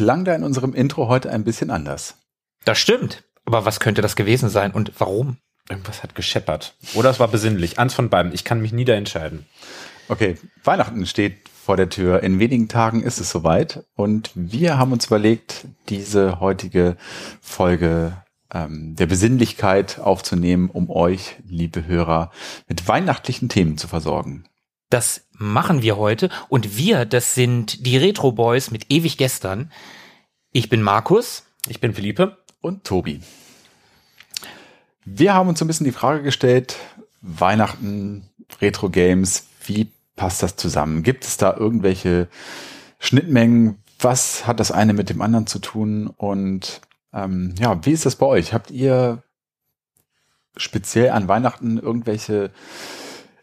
Klang da in unserem Intro heute ein bisschen anders. Das stimmt. Aber was könnte das gewesen sein und warum? Irgendwas hat gescheppert. Oder es war besinnlich. Eins von beiden. Ich kann mich nie da entscheiden. Okay, Weihnachten steht vor der Tür. In wenigen Tagen ist es soweit. Und wir haben uns überlegt, diese heutige Folge ähm, der Besinnlichkeit aufzunehmen, um euch, liebe Hörer, mit weihnachtlichen Themen zu versorgen. Das machen wir heute. Und wir, das sind die Retro Boys mit ewig gestern. Ich bin Markus. Ich bin Philippe. und Tobi. Wir haben uns so ein bisschen die Frage gestellt, Weihnachten, Retro-Games, wie passt das zusammen? Gibt es da irgendwelche Schnittmengen? Was hat das eine mit dem anderen zu tun? Und ähm, ja, wie ist das bei euch? Habt ihr speziell an Weihnachten irgendwelche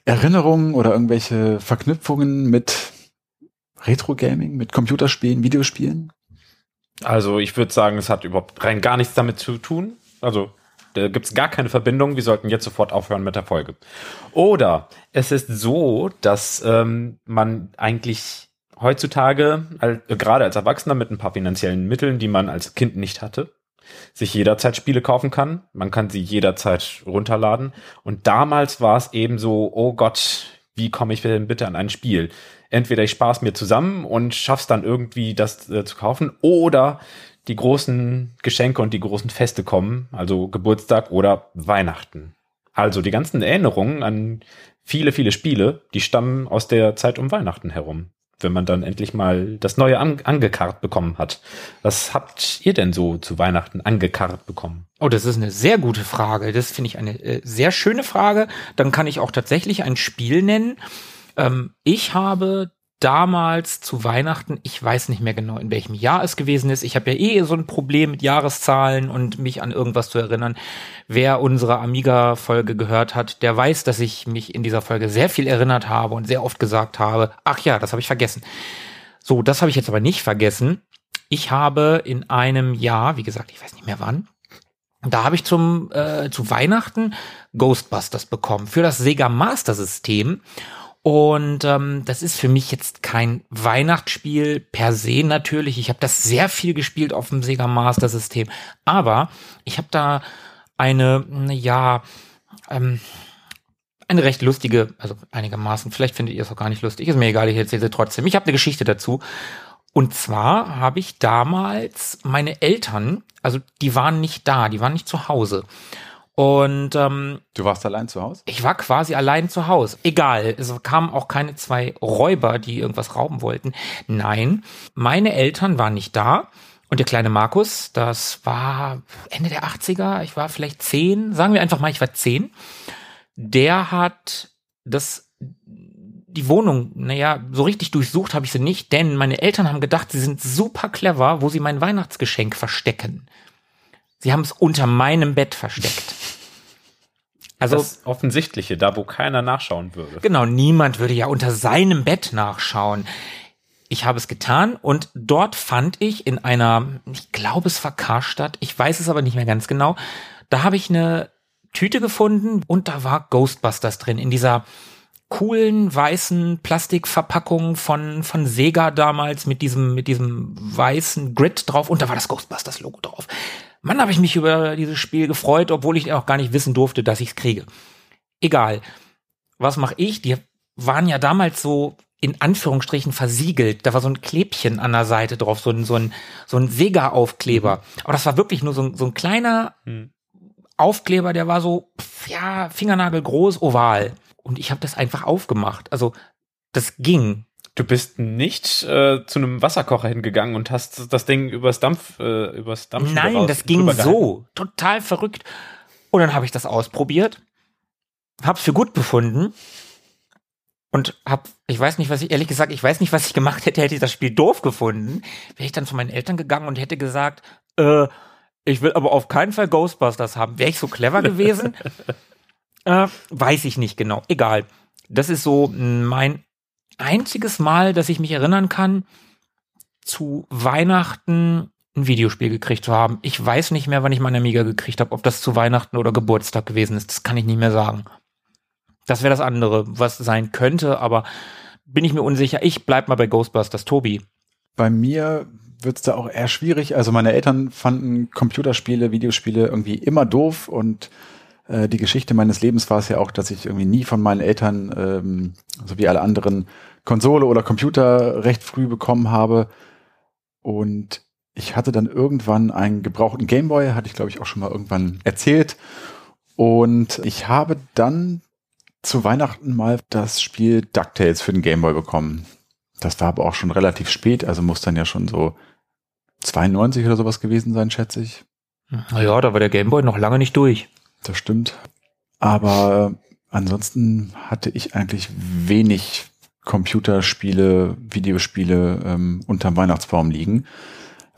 Erinnerungen oder irgendwelche Verknüpfungen mit Retro-Gaming, mit Computerspielen, Videospielen? Also ich würde sagen, es hat überhaupt rein gar nichts damit zu tun. Also da gibt es gar keine Verbindung. Wir sollten jetzt sofort aufhören mit der Folge. Oder es ist so, dass ähm, man eigentlich heutzutage, al- äh, gerade als Erwachsener mit ein paar finanziellen Mitteln, die man als Kind nicht hatte, sich jederzeit Spiele kaufen kann. Man kann sie jederzeit runterladen. Und damals war es eben so, oh Gott, wie komme ich denn bitte an ein Spiel? Entweder ich spare es mir zusammen und schaff's dann irgendwie, das äh, zu kaufen, oder die großen Geschenke und die großen Feste kommen, also Geburtstag oder Weihnachten. Also die ganzen Erinnerungen an viele, viele Spiele, die stammen aus der Zeit um Weihnachten herum, wenn man dann endlich mal das neue an angekarrt bekommen hat. Was habt ihr denn so zu Weihnachten angekarrt bekommen? Oh, das ist eine sehr gute Frage. Das finde ich eine äh, sehr schöne Frage. Dann kann ich auch tatsächlich ein Spiel nennen. Ähm, ich habe damals zu Weihnachten, ich weiß nicht mehr genau, in welchem Jahr es gewesen ist. Ich habe ja eh so ein Problem mit Jahreszahlen und mich an irgendwas zu erinnern. Wer unsere Amiga-Folge gehört hat, der weiß, dass ich mich in dieser Folge sehr viel erinnert habe und sehr oft gesagt habe, ach ja, das habe ich vergessen. So, das habe ich jetzt aber nicht vergessen. Ich habe in einem Jahr, wie gesagt, ich weiß nicht mehr wann, da habe ich zum äh, zu Weihnachten Ghostbusters bekommen für das Sega Master System. Und ähm, das ist für mich jetzt kein Weihnachtsspiel per se natürlich. Ich habe das sehr viel gespielt auf dem Sega Master System, aber ich habe da eine, ja, ähm, eine recht lustige, also einigermaßen, vielleicht findet ihr es auch gar nicht lustig, ist mir egal, ich erzähle sie trotzdem. Ich habe eine Geschichte dazu. Und zwar habe ich damals meine Eltern, also die waren nicht da, die waren nicht zu Hause. Und ähm, Du warst allein zu Hause? ich war quasi allein zu Hause. Egal, es kamen auch keine zwei Räuber, die irgendwas rauben wollten. Nein, meine Eltern waren nicht da. Und der kleine Markus, das war Ende der 80er, ich war vielleicht zehn, sagen wir einfach mal, ich war zehn. Der hat das, die Wohnung, naja, so richtig durchsucht habe ich sie nicht, denn meine Eltern haben gedacht, sie sind super clever, wo sie mein Weihnachtsgeschenk verstecken. Sie haben es unter meinem Bett versteckt. Also das Offensichtliche, da wo keiner nachschauen würde. Genau, niemand würde ja unter seinem Bett nachschauen. Ich habe es getan und dort fand ich in einer, ich glaube es war Karstadt, ich weiß es aber nicht mehr ganz genau, da habe ich eine Tüte gefunden und da war Ghostbusters drin in dieser coolen weißen Plastikverpackung von von Sega damals mit diesem mit diesem weißen Grid drauf und da war das Ghostbusters Logo drauf. Mann, habe ich mich über dieses Spiel gefreut, obwohl ich auch gar nicht wissen durfte, dass ich es kriege. Egal. Was mache ich? Die waren ja damals so in Anführungsstrichen versiegelt. Da war so ein Klebchen an der Seite drauf, so ein, so ein, so ein Sega-Aufkleber. Aber das war wirklich nur so ein, so ein kleiner Hm. Aufkleber, der war so, pf, ja, Fingernagel groß, oval. Und ich habe das einfach aufgemacht. Also das ging. Du bist nicht äh, zu einem Wasserkocher hingegangen und hast das Ding übers Dampf, äh, übers Dampf. Nein, das ging so. Total verrückt. Und dann habe ich das ausprobiert, hab's für gut befunden und hab, ich weiß nicht, was ich, ehrlich gesagt, ich weiß nicht, was ich gemacht hätte, hätte ich das Spiel doof gefunden. Wäre ich dann zu meinen Eltern gegangen und hätte gesagt, äh, ich will aber auf keinen Fall Ghostbusters haben. Wäre ich so clever gewesen? äh, weiß ich nicht genau. Egal. Das ist so mein einziges Mal, dass ich mich erinnern kann, zu Weihnachten ein Videospiel gekriegt zu haben. Ich weiß nicht mehr, wann ich meine Amiga gekriegt habe, ob das zu Weihnachten oder Geburtstag gewesen ist. Das kann ich nicht mehr sagen. Das wäre das andere, was sein könnte, aber bin ich mir unsicher. Ich bleib mal bei Ghostbusters. Tobi. Bei mir wird's da auch eher schwierig. Also meine Eltern fanden Computerspiele, Videospiele irgendwie immer doof und äh, die Geschichte meines Lebens war es ja auch, dass ich irgendwie nie von meinen Eltern, ähm, so wie alle anderen, Konsole oder Computer recht früh bekommen habe. Und ich hatte dann irgendwann einen gebrauchten Gameboy, hatte ich glaube ich auch schon mal irgendwann erzählt. Und ich habe dann zu Weihnachten mal das Spiel DuckTales für den Gameboy bekommen. Das war aber auch schon relativ spät, also muss dann ja schon so 92 oder sowas gewesen sein, schätze ich. Naja, da war der Gameboy noch lange nicht durch. Das stimmt. Aber ansonsten hatte ich eigentlich wenig Computerspiele, Videospiele ähm, unterm Weihnachtsbaum liegen.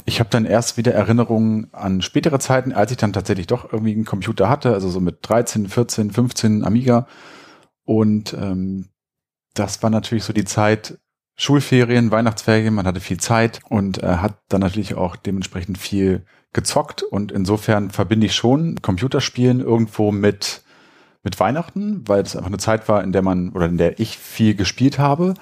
Ich habe dann erst wieder Erinnerungen an spätere Zeiten, als ich dann tatsächlich doch irgendwie einen Computer hatte, also so mit 13, 14, 15 Amiga. Und ähm, das war natürlich so die Zeit, Schulferien, Weihnachtsferien, man hatte viel Zeit und äh, hat dann natürlich auch dementsprechend viel gezockt und insofern verbinde ich schon Computerspielen irgendwo mit mit Weihnachten, weil es einfach eine Zeit war, in der man oder in der ich viel gespielt habe.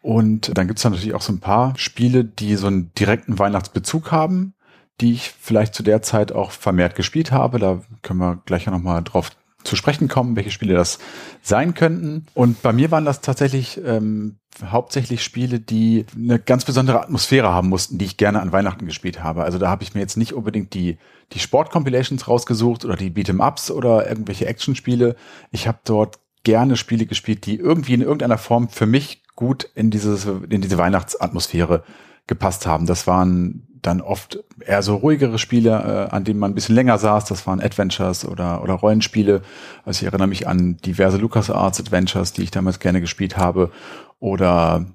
Und dann gibt es natürlich auch so ein paar Spiele, die so einen direkten Weihnachtsbezug haben, die ich vielleicht zu der Zeit auch vermehrt gespielt habe. Da können wir gleich noch mal drauf zu sprechen kommen, welche Spiele das sein könnten. Und bei mir waren das tatsächlich ähm, hauptsächlich Spiele, die eine ganz besondere Atmosphäre haben mussten, die ich gerne an Weihnachten gespielt habe. Also da habe ich mir jetzt nicht unbedingt die, die Sport-Compilations rausgesucht oder die Beat'em-Ups oder irgendwelche Action-Spiele. Ich habe dort gerne Spiele gespielt, die irgendwie in irgendeiner Form für mich gut in, dieses, in diese Weihnachtsatmosphäre gepasst haben. Das waren dann oft eher so ruhigere Spiele, äh, an denen man ein bisschen länger saß. Das waren Adventures oder, oder Rollenspiele. Also ich erinnere mich an diverse LucasArts Adventures, die ich damals gerne gespielt habe. Oder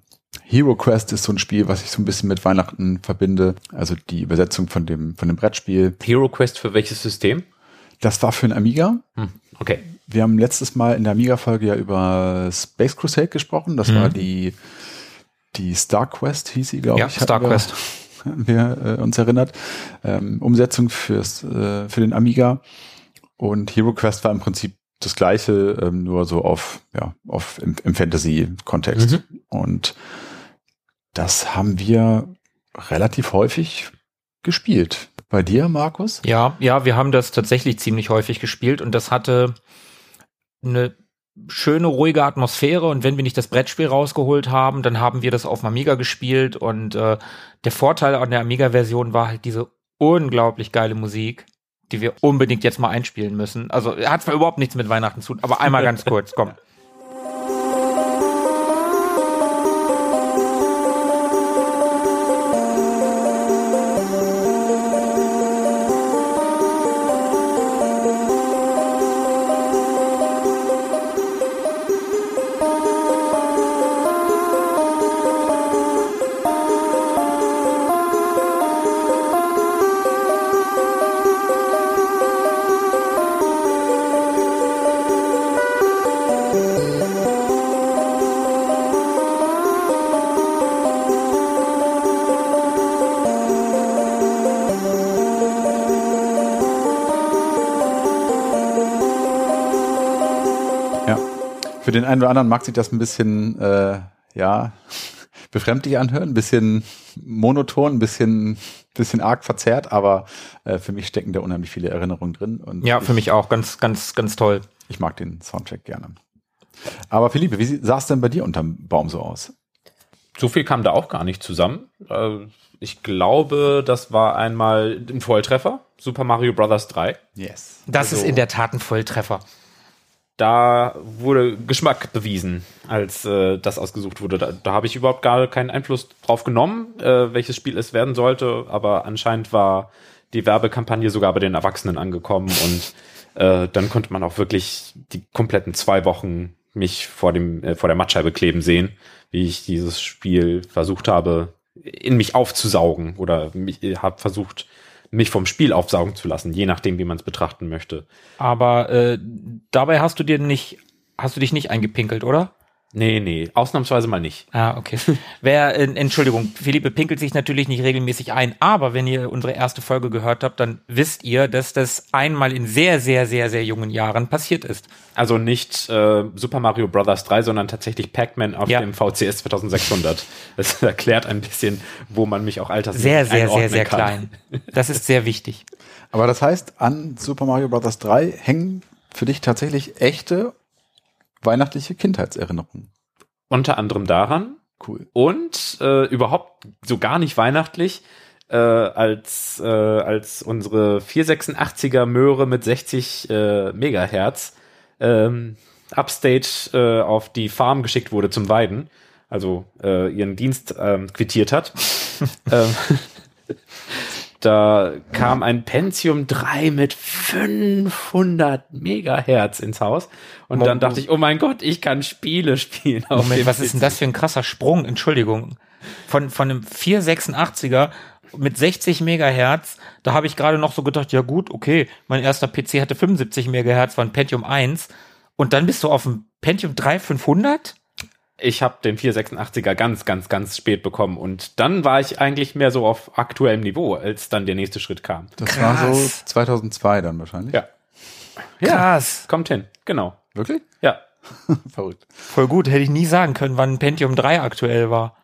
Hero Quest ist so ein Spiel, was ich so ein bisschen mit Weihnachten verbinde. Also die Übersetzung von dem, von dem Brettspiel. Hero Quest für welches System? Das war für ein Amiga. Hm, okay. Wir haben letztes Mal in der Amiga-Folge ja über Space Crusade gesprochen. Das mhm. war die, die Star Quest, hieß sie, glaube ja, ich. Star Quest wir äh, uns erinnert. Ähm, Umsetzung fürs, äh, für den Amiga. Und Hero Quest war im Prinzip das gleiche, ähm, nur so auf, ja, auf im, im Fantasy-Kontext. Mhm. Und das haben wir relativ häufig gespielt. Bei dir, Markus? Ja, ja, wir haben das tatsächlich ziemlich häufig gespielt und das hatte eine schöne, ruhige Atmosphäre und wenn wir nicht das Brettspiel rausgeholt haben, dann haben wir das auf dem Amiga gespielt und äh, der Vorteil an der Amiga-Version war halt diese unglaublich geile Musik, die wir unbedingt jetzt mal einspielen müssen. Also hat zwar überhaupt nichts mit Weihnachten zu tun, aber einmal ganz kurz, komm. Den einen oder anderen mag sich das ein bisschen, äh, ja, befremdlich anhören, ein bisschen monoton, ein bisschen, bisschen arg verzerrt, aber äh, für mich stecken da unheimlich viele Erinnerungen drin. Und ja, für mich auch ganz, ganz, ganz toll. Ich mag den Soundtrack gerne. Aber Philippe, wie sah es denn bei dir unterm Baum so aus? So viel kam da auch gar nicht zusammen. Äh, ich glaube, das war einmal ein Volltreffer. Super Mario Bros. 3. Yes. Das also, ist in der Tat ein Volltreffer. Da wurde Geschmack bewiesen, als äh, das ausgesucht wurde. Da, da habe ich überhaupt gar keinen Einfluss drauf genommen, äh, welches Spiel es werden sollte, aber anscheinend war die Werbekampagne sogar bei den Erwachsenen angekommen und äh, dann konnte man auch wirklich die kompletten zwei Wochen mich vor dem äh, vor der Mattscheibe kleben sehen, wie ich dieses Spiel versucht habe in mich aufzusaugen oder mich, habe versucht mich vom Spiel aufsaugen zu lassen, je nachdem, wie man es betrachten möchte. Aber äh, dabei hast du dir nicht, hast du dich nicht eingepinkelt, oder? Nee, nee, ausnahmsweise mal nicht. Ah, okay. Wer, äh, Entschuldigung, Philippe pinkelt sich natürlich nicht regelmäßig ein, aber wenn ihr unsere erste Folge gehört habt, dann wisst ihr, dass das einmal in sehr, sehr, sehr, sehr jungen Jahren passiert ist. Also nicht äh, Super Mario Bros. 3, sondern tatsächlich Pac-Man auf Ja. dem VCS 2600. Das erklärt ein bisschen, wo man mich auch alters Sehr, sehr, sehr, sehr kann. klein. Das ist sehr wichtig. Aber das heißt, an Super Mario Bros. 3 hängen für dich tatsächlich echte weihnachtliche Kindheitserinnerungen. Unter anderem daran, Cool. und äh, überhaupt so gar nicht weihnachtlich, äh, als, äh, als unsere 486er Möhre mit 60 äh, Megahertz ähm, upstate äh, auf die Farm geschickt wurde zum Weiden, also äh, ihren Dienst ähm, quittiert hat. da kam ein Pentium 3 mit 500 Megahertz ins Haus und dann dachte ich, oh mein Gott, ich kann Spiele spielen. Moment, was ist denn das für ein krasser Sprung? Entschuldigung. Von, von einem 486er mit 60 Megahertz, da habe ich gerade noch so gedacht, ja gut, okay, mein erster PC hatte 75 Megahertz, war ein Pentium 1 und dann bist du auf dem Pentium 3 500? Ich habe den 486er ganz, ganz, ganz spät bekommen und dann war ich eigentlich mehr so auf aktuellem Niveau, als dann der nächste Schritt kam. Das war so Krass. 2002 dann wahrscheinlich. Ja. Krass. Kommt hin, genau. Wirklich? Ja. Verrückt. Voll gut, hätte ich nie sagen können, wann Pentium 3 aktuell war.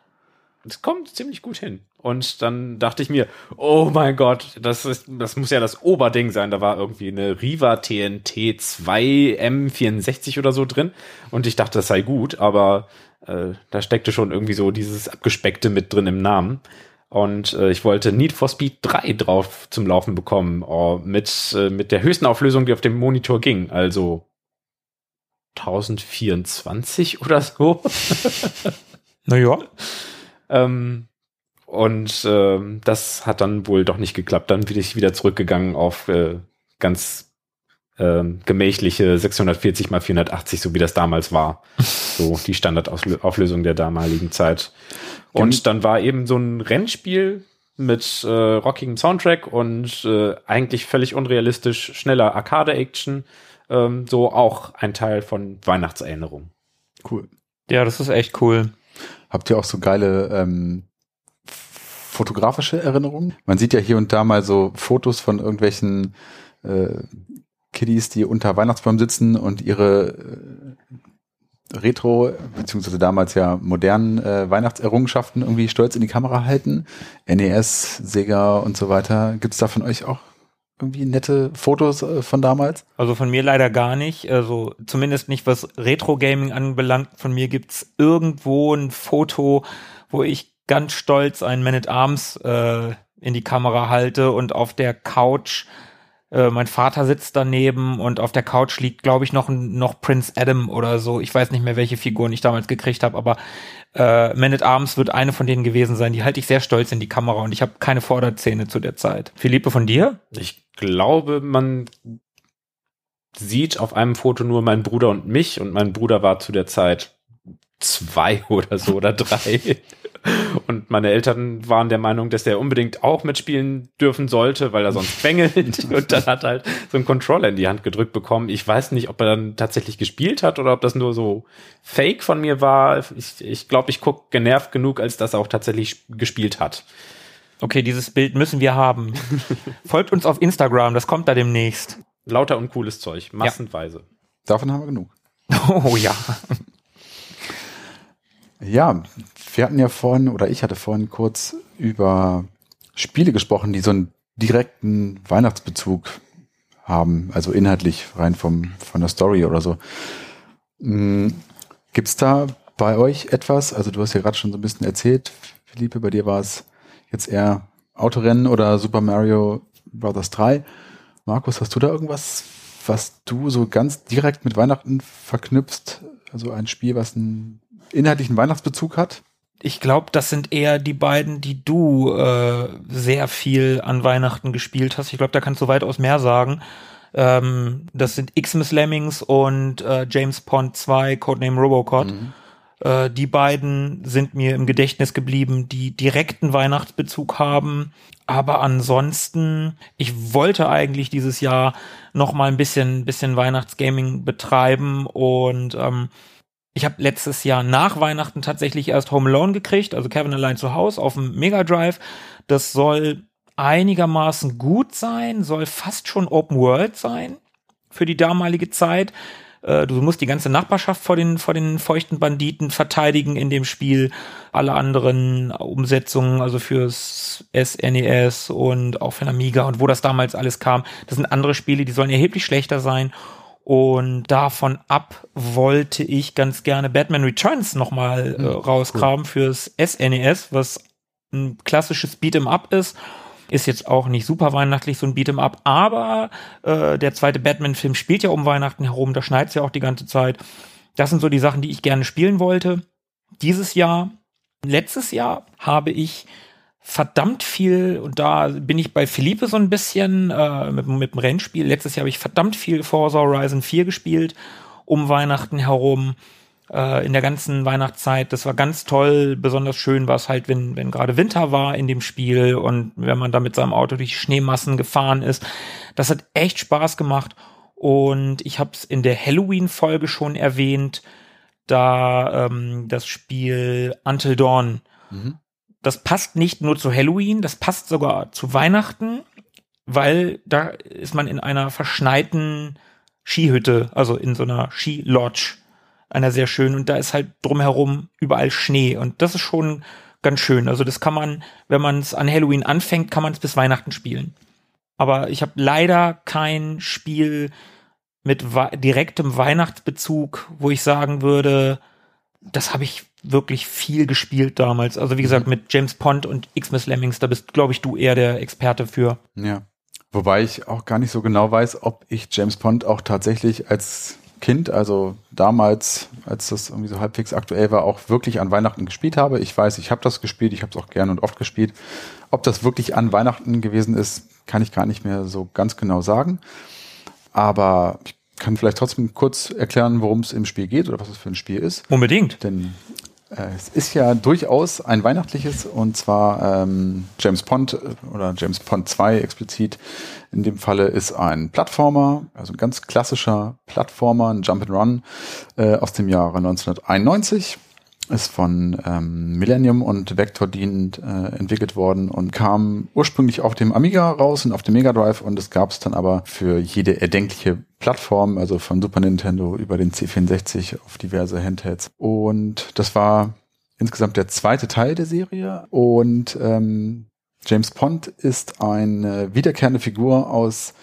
Es kommt ziemlich gut hin. Und dann dachte ich mir, oh mein Gott, das ist, das muss ja das Oberding sein. Da war irgendwie eine Riva TNT 2 M64 oder so drin. Und ich dachte, das sei gut, aber äh, da steckte schon irgendwie so dieses Abgespeckte mit drin im Namen. Und äh, ich wollte Need for Speed 3 drauf zum Laufen bekommen, oh, mit, äh, mit der höchsten Auflösung, die auf dem Monitor ging. Also 1024 oder so. Naja. Ähm, und ähm, das hat dann wohl doch nicht geklappt. Dann bin ich wieder zurückgegangen auf äh, ganz ähm, gemächliche 640 mal 480, so wie das damals war. So die Standardauflösung der damaligen Zeit. Und dann war eben so ein Rennspiel mit äh, rockigem Soundtrack und äh, eigentlich völlig unrealistisch schneller Arcade-Action. Ähm, so auch ein Teil von Weihnachtserinnerung. Cool. Ja, das ist echt cool. Habt ihr auch so geile ähm, fotografische Erinnerungen? Man sieht ja hier und da mal so Fotos von irgendwelchen äh, Kiddies, die unter Weihnachtsbaum sitzen und ihre äh, Retro, beziehungsweise damals ja modernen äh, Weihnachtserrungenschaften irgendwie stolz in die Kamera halten. NES, Sega und so weiter. Gibt's da von euch auch irgendwie nette Fotos äh, von damals? Also von mir leider gar nicht. Also zumindest nicht, was Retro-Gaming anbelangt. Von mir gibt's irgendwo ein Foto, wo ich ganz stolz einen Man at Arms äh, in die Kamera halte und auf der Couch äh, mein Vater sitzt daneben und auf der Couch liegt, glaube ich, noch noch Prince Adam oder so. Ich weiß nicht mehr, welche Figuren ich damals gekriegt habe, aber äh, Man at Arms wird eine von denen gewesen sein. Die halte ich sehr stolz in die Kamera und ich habe keine Vorderzähne zu der Zeit. Philippe, von dir? Ich glaube, man sieht auf einem Foto nur meinen Bruder und mich und mein Bruder war zu der Zeit zwei oder so oder drei. Und meine Eltern waren der Meinung, dass der unbedingt auch mitspielen dürfen sollte, weil er sonst quengelt. Und dann hat er halt so einen Controller in die Hand gedrückt bekommen. Ich weiß nicht, ob er dann tatsächlich gespielt hat oder ob das nur so Fake von mir war. Ich, ich glaube, ich guck genervt genug, als dass er auch tatsächlich gespielt hat. Okay, dieses Bild müssen wir haben. Folgt uns auf Instagram, das kommt da demnächst. Lauter und cooles Zeug, massenweise. Davon haben wir genug. Oh ja. Ja, wir hatten ja vorhin, oder ich hatte vorhin kurz über Spiele gesprochen, die so einen direkten Weihnachtsbezug haben, also inhaltlich rein vom, von der Story oder so. Hm, Gibt's da bei euch etwas, also du hast ja gerade schon so ein bisschen erzählt, Philippe, bei dir war es jetzt eher Autorennen oder Super Mario Bros. 3. Markus, hast du da irgendwas was du so ganz direkt mit Weihnachten verknüpfst? Also ein Spiel, was einen inhaltlichen Weihnachtsbezug hat? Ich glaube, das sind eher die beiden, die du äh, sehr viel an Weihnachten gespielt hast. Ich glaube, da kannst du weitaus mehr sagen. Ähm, das sind Xmas Lemmings und äh, James Pond 2, Codename Robocop. Mhm. Äh, die beiden sind mir im Gedächtnis geblieben, die direkten Weihnachtsbezug haben. Aber ansonsten, ich wollte eigentlich dieses Jahr noch mal ein bisschen, bisschen Weihnachtsgaming betreiben und ähm, ich habe letztes Jahr nach Weihnachten tatsächlich erst Home Alone gekriegt, also Kevin allein zu Hause auf dem Mega Drive. Das soll einigermaßen gut sein, soll fast schon Open World sein für die damalige Zeit. Äh, du musst die ganze Nachbarschaft vor den, vor den feuchten Banditen verteidigen in dem Spiel. Alle anderen Umsetzungen, also fürs SNES e und auch für den Amiga und wo das damals alles kam, das sind andere Spiele, die sollen erheblich schlechter sein. Und davon ab wollte ich ganz gerne Batman Returns nochmal äh, hm, rausgraben cool. fürs SNES, e was ein klassisches Beat'em Up ist ist jetzt auch nicht super weihnachtlich, so ein Beat'em Up, aber äh, der zweite Batman-Film spielt ja um Weihnachten herum, da schneit ja auch die ganze Zeit. Das sind so die Sachen, die ich gerne spielen wollte. Dieses Jahr, letztes Jahr habe ich verdammt viel, und da bin ich bei Philippe so ein bisschen äh, mit, mit dem Rennspiel. Letztes Jahr habe ich verdammt viel Forza Horizon 4 gespielt, um Weihnachten herum äh, in der ganzen Weihnachtszeit. Das war ganz toll. Besonders schön war es halt, wenn, wenn gerade Winter war in dem Spiel und wenn man da mit seinem Auto durch Schneemassen gefahren ist. Das hat echt Spaß gemacht. Und ich habe es in der Halloween-Folge schon erwähnt, da ähm, das Spiel Until Dawn. Mhm. Das passt nicht nur zu Halloween, das passt sogar zu Weihnachten, weil da ist man in einer verschneiten Skihütte, also in so einer Skilodge einer sehr schönen und da ist halt drumherum überall Schnee und das ist schon ganz schön. Also das kann man, wenn man es an Halloween anfängt, kann man es bis Weihnachten spielen. Aber ich habe leider kein Spiel mit direktem Weihnachtsbezug, wo ich sagen würde, das habe ich wirklich viel gespielt damals. Also wie gesagt, mhm. mit James Pond und Xmas Lemmings, da bist, glaube ich, du eher der Experte für. Ja. Wobei ich auch gar nicht so genau weiß, ob ich James Pond auch tatsächlich als Kind, also damals, als das irgendwie so halbwegs aktuell war, auch wirklich an Weihnachten gespielt habe. Ich weiß, ich habe das gespielt, ich habe es auch gern und oft gespielt. Ob das wirklich an Weihnachten gewesen ist, kann ich gar nicht mehr so ganz genau sagen. Aber ich kann vielleicht trotzdem kurz erklären, worum es im Spiel geht oder was es für ein Spiel ist. Unbedingt. Denn es ist ja durchaus ein weihnachtliches und zwar ähm, James Pond äh, oder James Pond 2 explizit. In dem Falle ist ein Plattformer, also ein ganz klassischer Plattformer, ein Jump'n'Run äh, aus dem Jahre 1991 ist von ähm, Millennium und Vector dienend äh, entwickelt worden und kam ursprünglich auf dem Amiga raus und auf dem Mega Drive und es gab es dann aber für jede erdenkliche Plattform, also von Super Nintendo über den C64 auf diverse Handhelds. Und das war insgesamt der zweite Teil der Serie und ähm, James Pond ist eine wiederkehrende Figur aus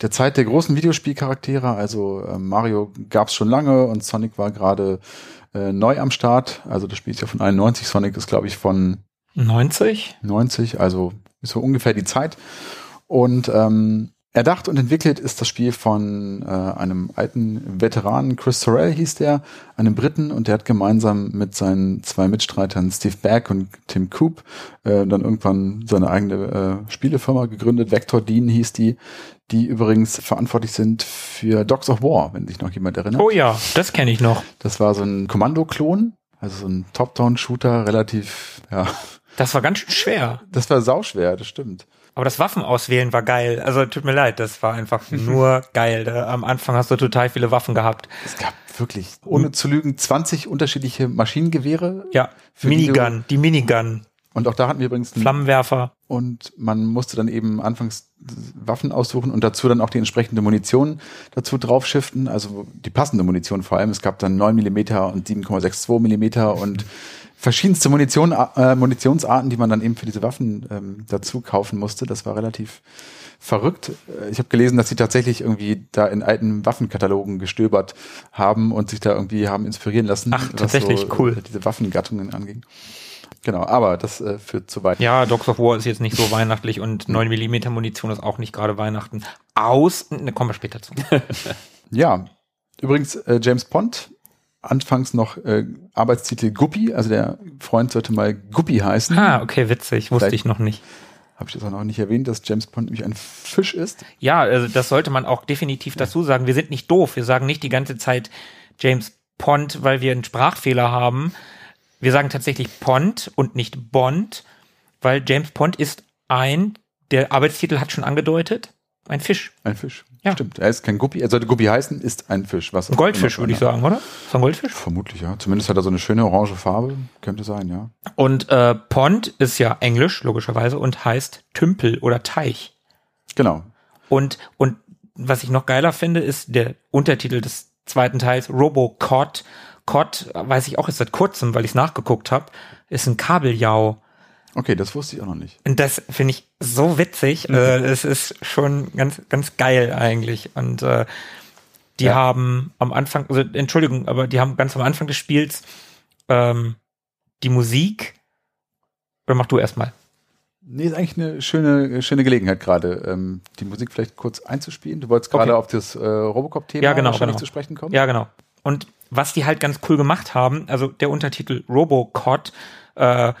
der Zeit der großen Videospielcharaktere. Also äh, Mario gab es schon lange und Sonic war gerade äh, neu am Start. Also das Spiel ist ja von 91, Sonic ist glaube ich von 90. 90, also so ungefähr die Zeit. Und ähm, Erdacht und entwickelt ist das Spiel von äh, einem alten Veteranen, Chris Sorrell hieß der, einem Briten, und der hat gemeinsam mit seinen zwei Mitstreitern Steve Back und Tim Coop äh, dann irgendwann seine eigene äh, Spielefirma gegründet. Vector Dean hieß die, die übrigens verantwortlich sind für Dogs of War, wenn sich noch jemand erinnert. Oh ja, das kenne ich noch. Das war so ein Kommando-Klon, also so ein Top-Down-Shooter, relativ, ja. Das war ganz schön schwer. Das war sauschwer, das stimmt. Aber das Waffenauswählen war geil. Also tut mir leid, das war einfach nur geil. Da, am Anfang hast du total viele Waffen gehabt. Es gab wirklich, ohne zu lügen, 20 unterschiedliche Maschinengewehre. Ja, Minigun, die, die Minigun. Und auch da hatten wir übrigens einen Flammenwerfer. Und man musste dann eben anfangs Waffen aussuchen und dazu dann auch die entsprechende Munition dazu draufschiften. Also die passende Munition vor allem. Es gab dann 9 Millimeter und 7,62 Millimeter und verschiedenste Munition, äh, Munitionsarten, die man dann eben für diese Waffen ähm, dazu kaufen musste. Das war relativ verrückt. Äh, ich habe gelesen, dass sie tatsächlich irgendwie da in alten Waffenkatalogen gestöbert haben und sich da irgendwie haben inspirieren lassen. Ach, tatsächlich so, cool. Äh, diese Waffengattungen anging. Genau, aber das äh, führt zu weit. Ja, Dogs of War ist jetzt nicht so weihnachtlich und 9 mm Munition ist auch nicht gerade Weihnachten. Aus, ne, kommen wir später zu. Ja, übrigens äh, James Pond, anfangs noch äh, Arbeitstitel Guppy, also der Freund sollte mal Guppy heißen. ah, okay, witzig, wusste Vielleicht- ich noch nicht. Habe ich das auch noch nicht erwähnt, dass James Pond nämlich ein Fisch ist. Ja, also das sollte man auch definitiv dazu sagen. Wir sind nicht doof. Wir sagen nicht die ganze Zeit James Pond, weil wir einen Sprachfehler haben. Wir sagen tatsächlich Pond und nicht Bond, weil James Pond ist ein, der Arbeitstitel hat schon angedeutet, ein Fisch. Ein Fisch. Ja. Stimmt. Er ist kein Guppy. Er sollte Guppy heißen, ist ein Fisch. Was Ein Goldfisch, würde ich sagen, oder? Ist ein Goldfisch? Vermutlich, ja. Zumindest hat er so eine schöne orange Farbe. Könnte sein, ja. Und äh, Pond ist ja Englisch, logischerweise, und heißt Tümpel oder Teich. Genau. Und, und was ich noch geiler finde, ist der Untertitel des zweiten Teils, Robocod. Cod, weiß ich auch erst seit kurzem, weil ich es nachgeguckt habe, ist ein Kabeljau. Okay, das wusste ich auch noch nicht. Und das finde ich so witzig. Äh, es ist schon ganz, ganz geil eigentlich. Und äh, die Ja. haben am Anfang, also Entschuldigung, aber die haben ganz am Anfang des Spiels ähm, die Musik. Oder mach du erstmal. Nee, ist eigentlich eine schöne, schöne Gelegenheit gerade, ähm, die Musik vielleicht kurz einzuspielen. Du wolltest gerade Okay. auf das äh, Robocop-Thema Ja, genau, wahrscheinlich genau. zu sprechen kommen. Ja, genau. Und was die halt ganz cool gemacht haben, also der Untertitel Robocod, äh,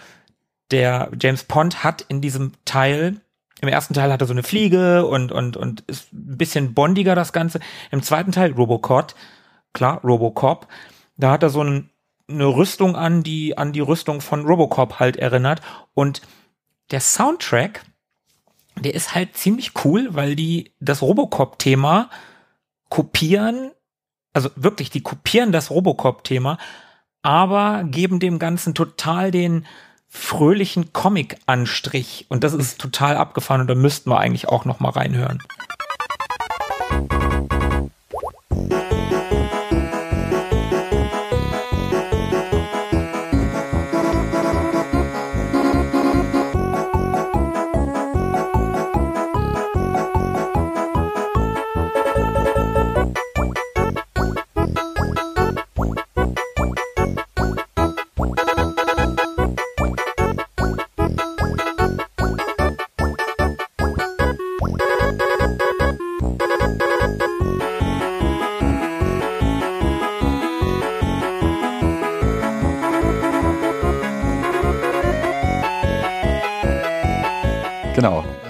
der James Pond hat in diesem Teil, im ersten Teil hat er so eine Fliege und, und, und ist ein bisschen bondiger das Ganze. Im zweiten Teil Robocod, klar, Robocop, da hat er so ein, eine Rüstung an, die an die Rüstung von Robocop halt erinnert. Und der Soundtrack, der ist halt ziemlich cool, weil die das Robocop-Thema kopieren also wirklich, die kopieren das Robocop-Thema, aber geben dem Ganzen total den fröhlichen Comic-Anstrich. Und das ist total abgefahren und da müssten wir eigentlich auch noch mal reinhören.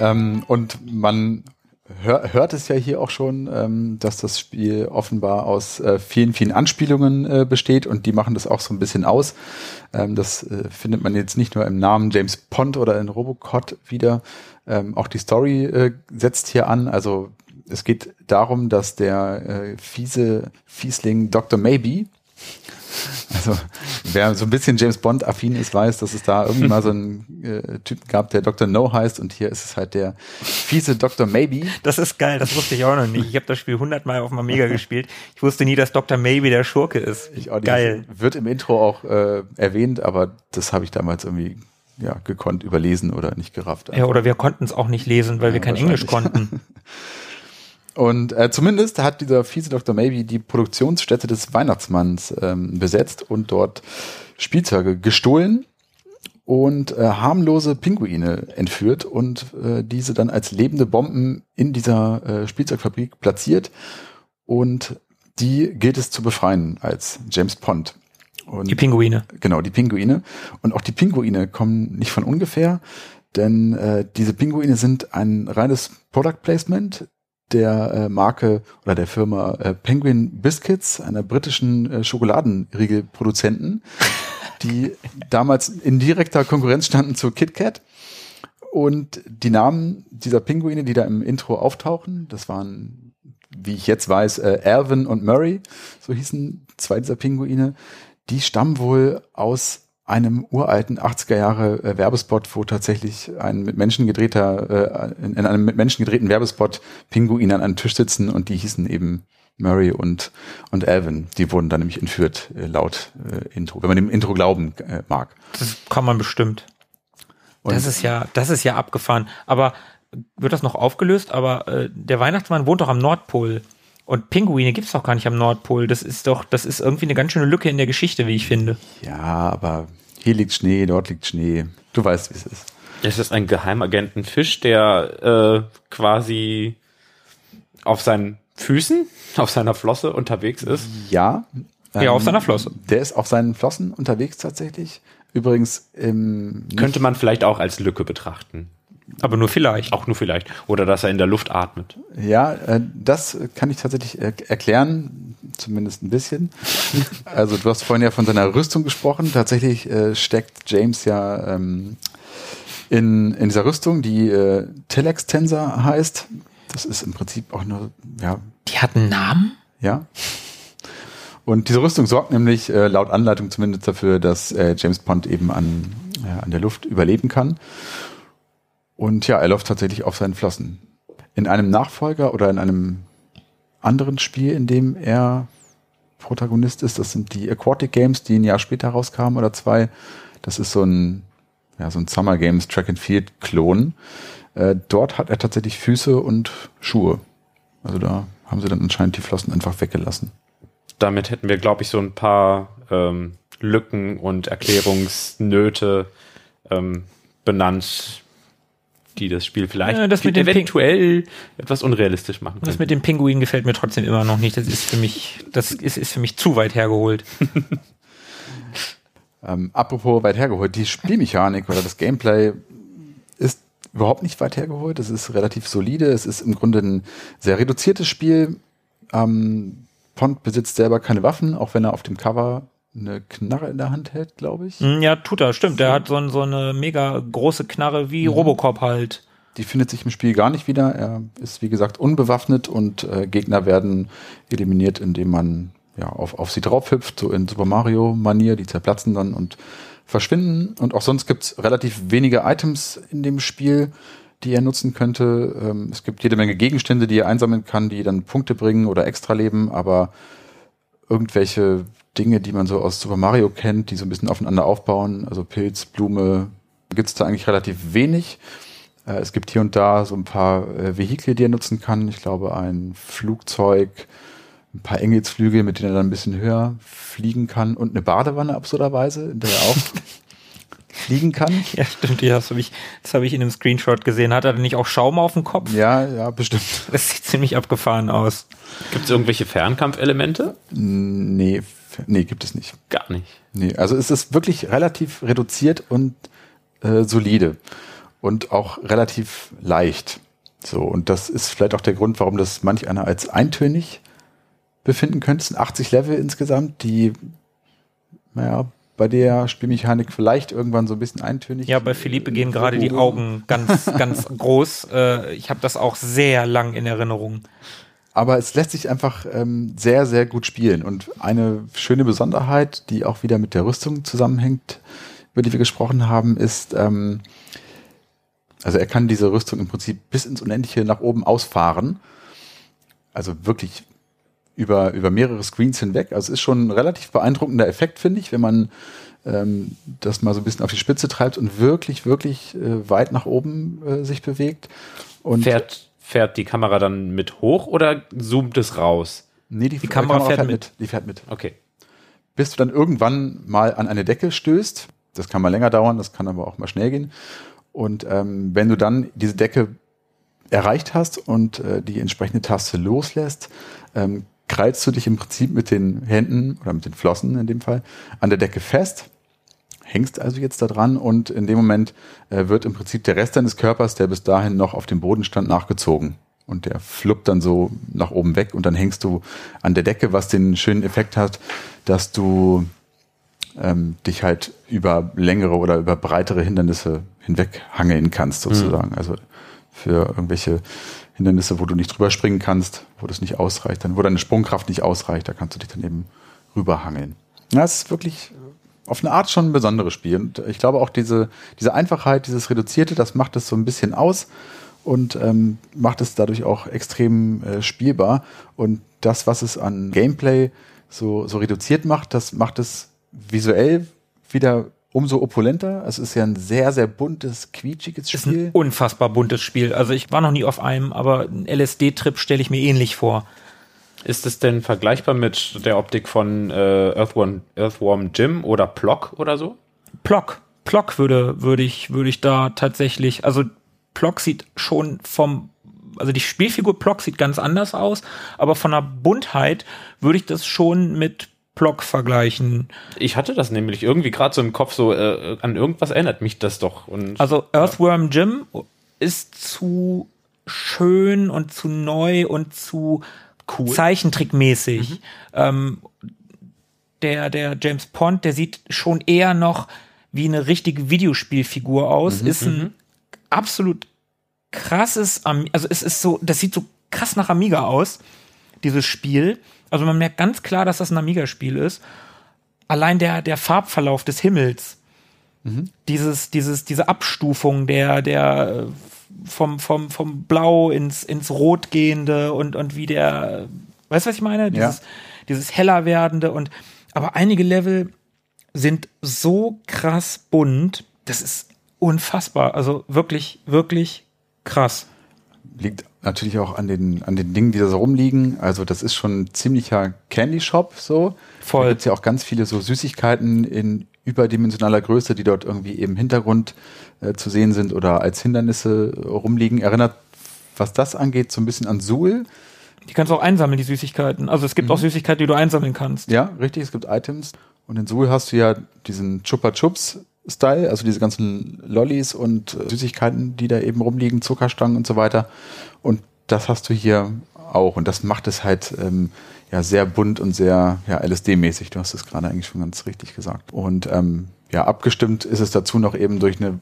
Ähm, und man hör, hört es ja hier auch schon, ähm, dass das Spiel offenbar aus äh, vielen, vielen Anspielungen äh, besteht und die machen das auch so ein bisschen aus. Ähm, das äh, findet man jetzt nicht nur im Namen James Pond oder in Robocod wieder. Ähm, auch die Story äh, setzt hier an. Also es geht darum, dass der äh, fiese Fiesling Dr. Maybe, also wer so ein bisschen James Bond affin ist, weiß, dass es da irgendwie mal so einen äh, Typen gab, der Dr. No heißt und hier ist es halt der fiese Dr. Maybe. Das ist geil, das wusste ich auch noch nicht. Ich habe das Spiel hundertmal auf Amiga gespielt. Ich wusste nie, dass Dr. Maybe der Schurke ist. Ich auch nicht. Geil. Wird im Intro auch äh, erwähnt, aber das habe ich damals irgendwie ja, gekonnt überlesen oder nicht gerafft. Ja, oder wir konnten es auch nicht lesen, weil wir Ja, kein Englisch konnten. Und äh, zumindest hat dieser fiese Dr. Maybe die Produktionsstätte des Weihnachtsmanns ähm, besetzt und dort Spielzeuge gestohlen und äh, harmlose Pinguine entführt und äh, diese dann als lebende Bomben in dieser äh, Spielzeugfabrik platziert. Und die gilt es zu befreien als James Pond. Und Die Pinguine. Genau, die Pinguine. Und auch die Pinguine kommen nicht von ungefähr, denn äh, diese Pinguine sind ein reines Product Placement der äh, Marke oder der Firma äh, Penguin Biscuits, einer britischen äh, Schokoladenriegelproduzenten, die damals in direkter Konkurrenz standen zu KitKat. Und die Namen dieser Pinguine, die da im Intro auftauchen, das waren, wie ich jetzt weiß, äh, Alvin und Murray, so hießen zwei dieser Pinguine, die stammen wohl aus einem uralten 80er Jahre äh, Werbespot, wo tatsächlich ein mit Menschen gedrehter, äh, in, in einem mit Menschen gedrehten Werbespot Pinguine an einem Tisch sitzen und die hießen eben Murray und, und Alvin. Die wurden dann nämlich entführt, äh, laut äh, Intro, wenn man dem Intro glauben äh, mag. Das kann man bestimmt. Und das ist ja, das ist ja abgefahren. Aber wird das noch aufgelöst? Aber äh, der Weihnachtsmann wohnt doch am Nordpol. Und Pinguine gibt's doch gar nicht am Nordpol. Das ist doch, das ist irgendwie eine ganz schöne Lücke in der Geschichte, wie ich finde. Ja, aber hier liegt Schnee, dort liegt Schnee. Du weißt, wie es ist. Es ist ein Geheimagentenfisch, der äh, quasi auf seinen Füßen, auf seiner Flosse unterwegs ist. Ja. Ja, auf ähm, seiner Flosse. Der ist auf seinen Flossen unterwegs tatsächlich. Übrigens im Könnte man vielleicht auch als Lücke betrachten. Aber nur vielleicht. Auch nur vielleicht. Oder dass er in der Luft atmet. Ja, äh, das kann ich tatsächlich er erklären, zumindest ein bisschen. Also du hast vorhin ja von seiner Rüstung gesprochen. Tatsächlich äh, steckt James ja ähm, in, in dieser Rüstung, die äh, Telex Tensor heißt. Das ist im Prinzip auch nur, ja, Die hat einen Namen? ja. Und diese Rüstung sorgt nämlich äh, laut Anleitung zumindest dafür, dass äh, James Bond eben an, ja, an der Luft überleben kann. Und ja, er läuft tatsächlich auf seinen Flossen. In einem Nachfolger oder in einem anderen Spiel, in dem er Protagonist ist, das sind die Aquatic Games, die ein Jahr später rauskamen oder zwei. Das ist so ein, ja, so ein Summer Games Track and Field Klon. Äh, dort hat er tatsächlich Füße und Schuhe. Also da haben sie dann anscheinend die Flossen einfach weggelassen. Damit hätten wir, glaube ich, so ein paar ähm, Lücken und Erklärungsnöte ähm, benannt, die das Spiel vielleicht Ja, das mit eventuell etwas unrealistisch machen Und das können. mit dem Pinguin gefällt mir trotzdem immer noch nicht. Das ist für mich, das ist, ist für mich zu weit hergeholt. Ähm, apropos weit hergeholt, die Spielmechanik oder das Gameplay ist überhaupt nicht weit hergeholt. Es ist relativ solide. Es ist im Grunde ein sehr reduziertes Spiel. Ähm, Pond besitzt selber keine Waffen, auch wenn er auf dem Cover eine Knarre in der Hand hält, glaube ich. Hm, Ja, tut er, stimmt. Der hat so, ein- so eine mega große Knarre wie Robocop halt. Die findet sich im Spiel gar nicht wieder. Er ist, wie gesagt, unbewaffnet und äh, Gegner werden eliminiert, indem man ja, auf, auf sie draufhüpft, so in Super Mario-Manier. Die zerplatzen dann und verschwinden. Und auch sonst gibt's relativ wenige Items in dem Spiel, die er nutzen könnte. Ähm, es gibt jede Menge Gegenstände, die er einsammeln kann, die dann Punkte bringen oder extra leben, aber irgendwelche Dinge, die man so aus Super Mario kennt, die so ein bisschen aufeinander aufbauen, also Pilz, Blume, gibt's da eigentlich relativ wenig. Äh, Es gibt hier und da so ein paar äh, Vehikel, die er nutzen kann. Ich glaube, ein Flugzeug, ein paar Engelsflügel, mit denen er dann ein bisschen höher fliegen kann und eine Badewanne absurderweise, in der er auch fliegen kann. Ja, stimmt. Ja, das habe ich, das habe ich in einem Screenshot gesehen. Hat er denn nicht auch Schaum auf dem Kopf? Ja, ja, bestimmt. Das sieht ziemlich abgefahren aus. Gibt es irgendwelche Fernkampfelemente? Nee, nee, gibt es nicht. Gar nicht. Nee, also es ist wirklich relativ reduziert und äh, solide und auch relativ leicht. So, und das ist vielleicht auch der Grund, warum das manch einer als eintönig befinden könnte. Es sind 80 Level insgesamt, die, naja, bei der Spielmechanik vielleicht irgendwann so ein bisschen eintönig. Ja, bei Philippe gehen gerade die Augen ganz, ganz groß. Äh, ich habe das auch sehr lang in Erinnerung. Aber es lässt sich einfach ähm, sehr, sehr gut spielen. Und eine schöne Besonderheit, die auch wieder mit der Rüstung zusammenhängt, über die wir gesprochen haben, ist, ähm, also er kann diese Rüstung im Prinzip bis ins Unendliche nach oben ausfahren. Also wirklich über, über mehrere Screens hinweg. Also es ist schon ein relativ beeindruckender Effekt, finde ich, wenn man ähm, das mal so ein bisschen auf die Spitze treibt und wirklich, wirklich äh, weit nach oben äh, sich bewegt. Und Fährt, fährt die Kamera dann mit hoch oder zoomt es raus? nee, die, die Kamera fährt mit. Die fährt mit. Okay. bis du dann irgendwann mal an eine Decke stößt. Das kann mal länger dauern, das kann aber auch mal schnell gehen. Und ähm, wenn du dann diese Decke erreicht hast und äh, die entsprechende Taste loslässt, ähm, kreist du dich im Prinzip mit den Händen oder mit den Flossen in dem Fall an der Decke fest, hängst also jetzt da dran und in dem Moment äh, wird im Prinzip der Rest deines Körpers, der bis dahin noch auf dem Boden stand, nachgezogen. Und der fluppt dann so nach oben weg und dann hängst du an der Decke, was den schönen Effekt hat, dass du ähm, dich halt über längere oder über breitere Hindernisse hinweg hangeln kannst, sozusagen. Also für irgendwelche Hindernisse, wo du nicht drüber springen kannst, wo das nicht ausreicht, dann, wo deine Sprungkraft nicht ausreicht, da kannst du dich dann eben rüberhangeln. Ja, es ist wirklich auf eine Art schon ein besonderes Spiel. Und ich glaube auch diese, diese Einfachheit, dieses Reduzierte, das macht es so ein bisschen aus und ähm, macht es dadurch auch extrem äh, spielbar. Und das, was es an Gameplay so, so reduziert macht, das macht es visuell wieder umso opulenter. Es ist ja ein sehr, sehr buntes, quietschiges Ist ein Spiel. unfassbar buntes Spiel. Also ich war noch nie auf einem, aber ein LSD-Trip stelle ich mir ähnlich vor. Ist es denn vergleichbar mit der Optik von äh, Earthworm, Earthworm Jim oder Plock oder so? Plock. Plock würde, würde ich, würde ich da tatsächlich, also Plock sieht schon vom, also die Spielfigur Plock sieht ganz anders aus, aber von der Buntheit würde ich das schon mit Plock vergleichen. Ich hatte das nämlich irgendwie gerade so im Kopf, so äh, an irgendwas erinnert mich das doch. Und, Also Earthworm Jim ist zu schön und zu neu und zu Cool. Zeichentrickmäßig. Ähm, der, der James Pond, der sieht schon eher noch wie eine richtige Videospielfigur aus. ist ein absolut krasses, Am also es ist so, das sieht so krass nach Amiga aus, dieses Spiel. Also man merkt ganz klar, dass das ein Amiga-Spiel ist. Allein der, der Farbverlauf des Himmels, dieses, dieses, diese Abstufung der, der äh, vom, vom, vom Blau ins, ins Rot gehende und, und wie der, weißt du, was ich meine? Dieses, dieses heller werdende und, aber einige Level sind so krass bunt, das ist unfassbar. Also wirklich, wirklich krass. Liegt natürlich auch an den, an den Dingen, die da so rumliegen. Also das ist schon ein ziemlicher Candy Shop so. Voll. Da gibt's ja auch ganz viele so Süßigkeiten in überdimensionaler Größe, die dort irgendwie im Hintergrund äh, zu sehen sind oder als Hindernisse äh, rumliegen. Erinnert, was das angeht, so ein bisschen an Suhl. Die kannst du auch einsammeln, die Süßigkeiten. Also es gibt auch Süßigkeiten, die du einsammeln kannst. Ja, richtig, es gibt Items. Und in Suhl hast du ja diesen Chupa Chups Style, also diese ganzen Lollis und äh, Süßigkeiten, die da eben rumliegen, Zuckerstangen und so weiter. Und das hast du hier auch. Und das macht es halt ähm, ja sehr bunt und sehr ja, LSD-mäßig. Du hast es gerade eigentlich schon ganz richtig gesagt. Und ähm, ja, abgestimmt ist es dazu noch eben durch eine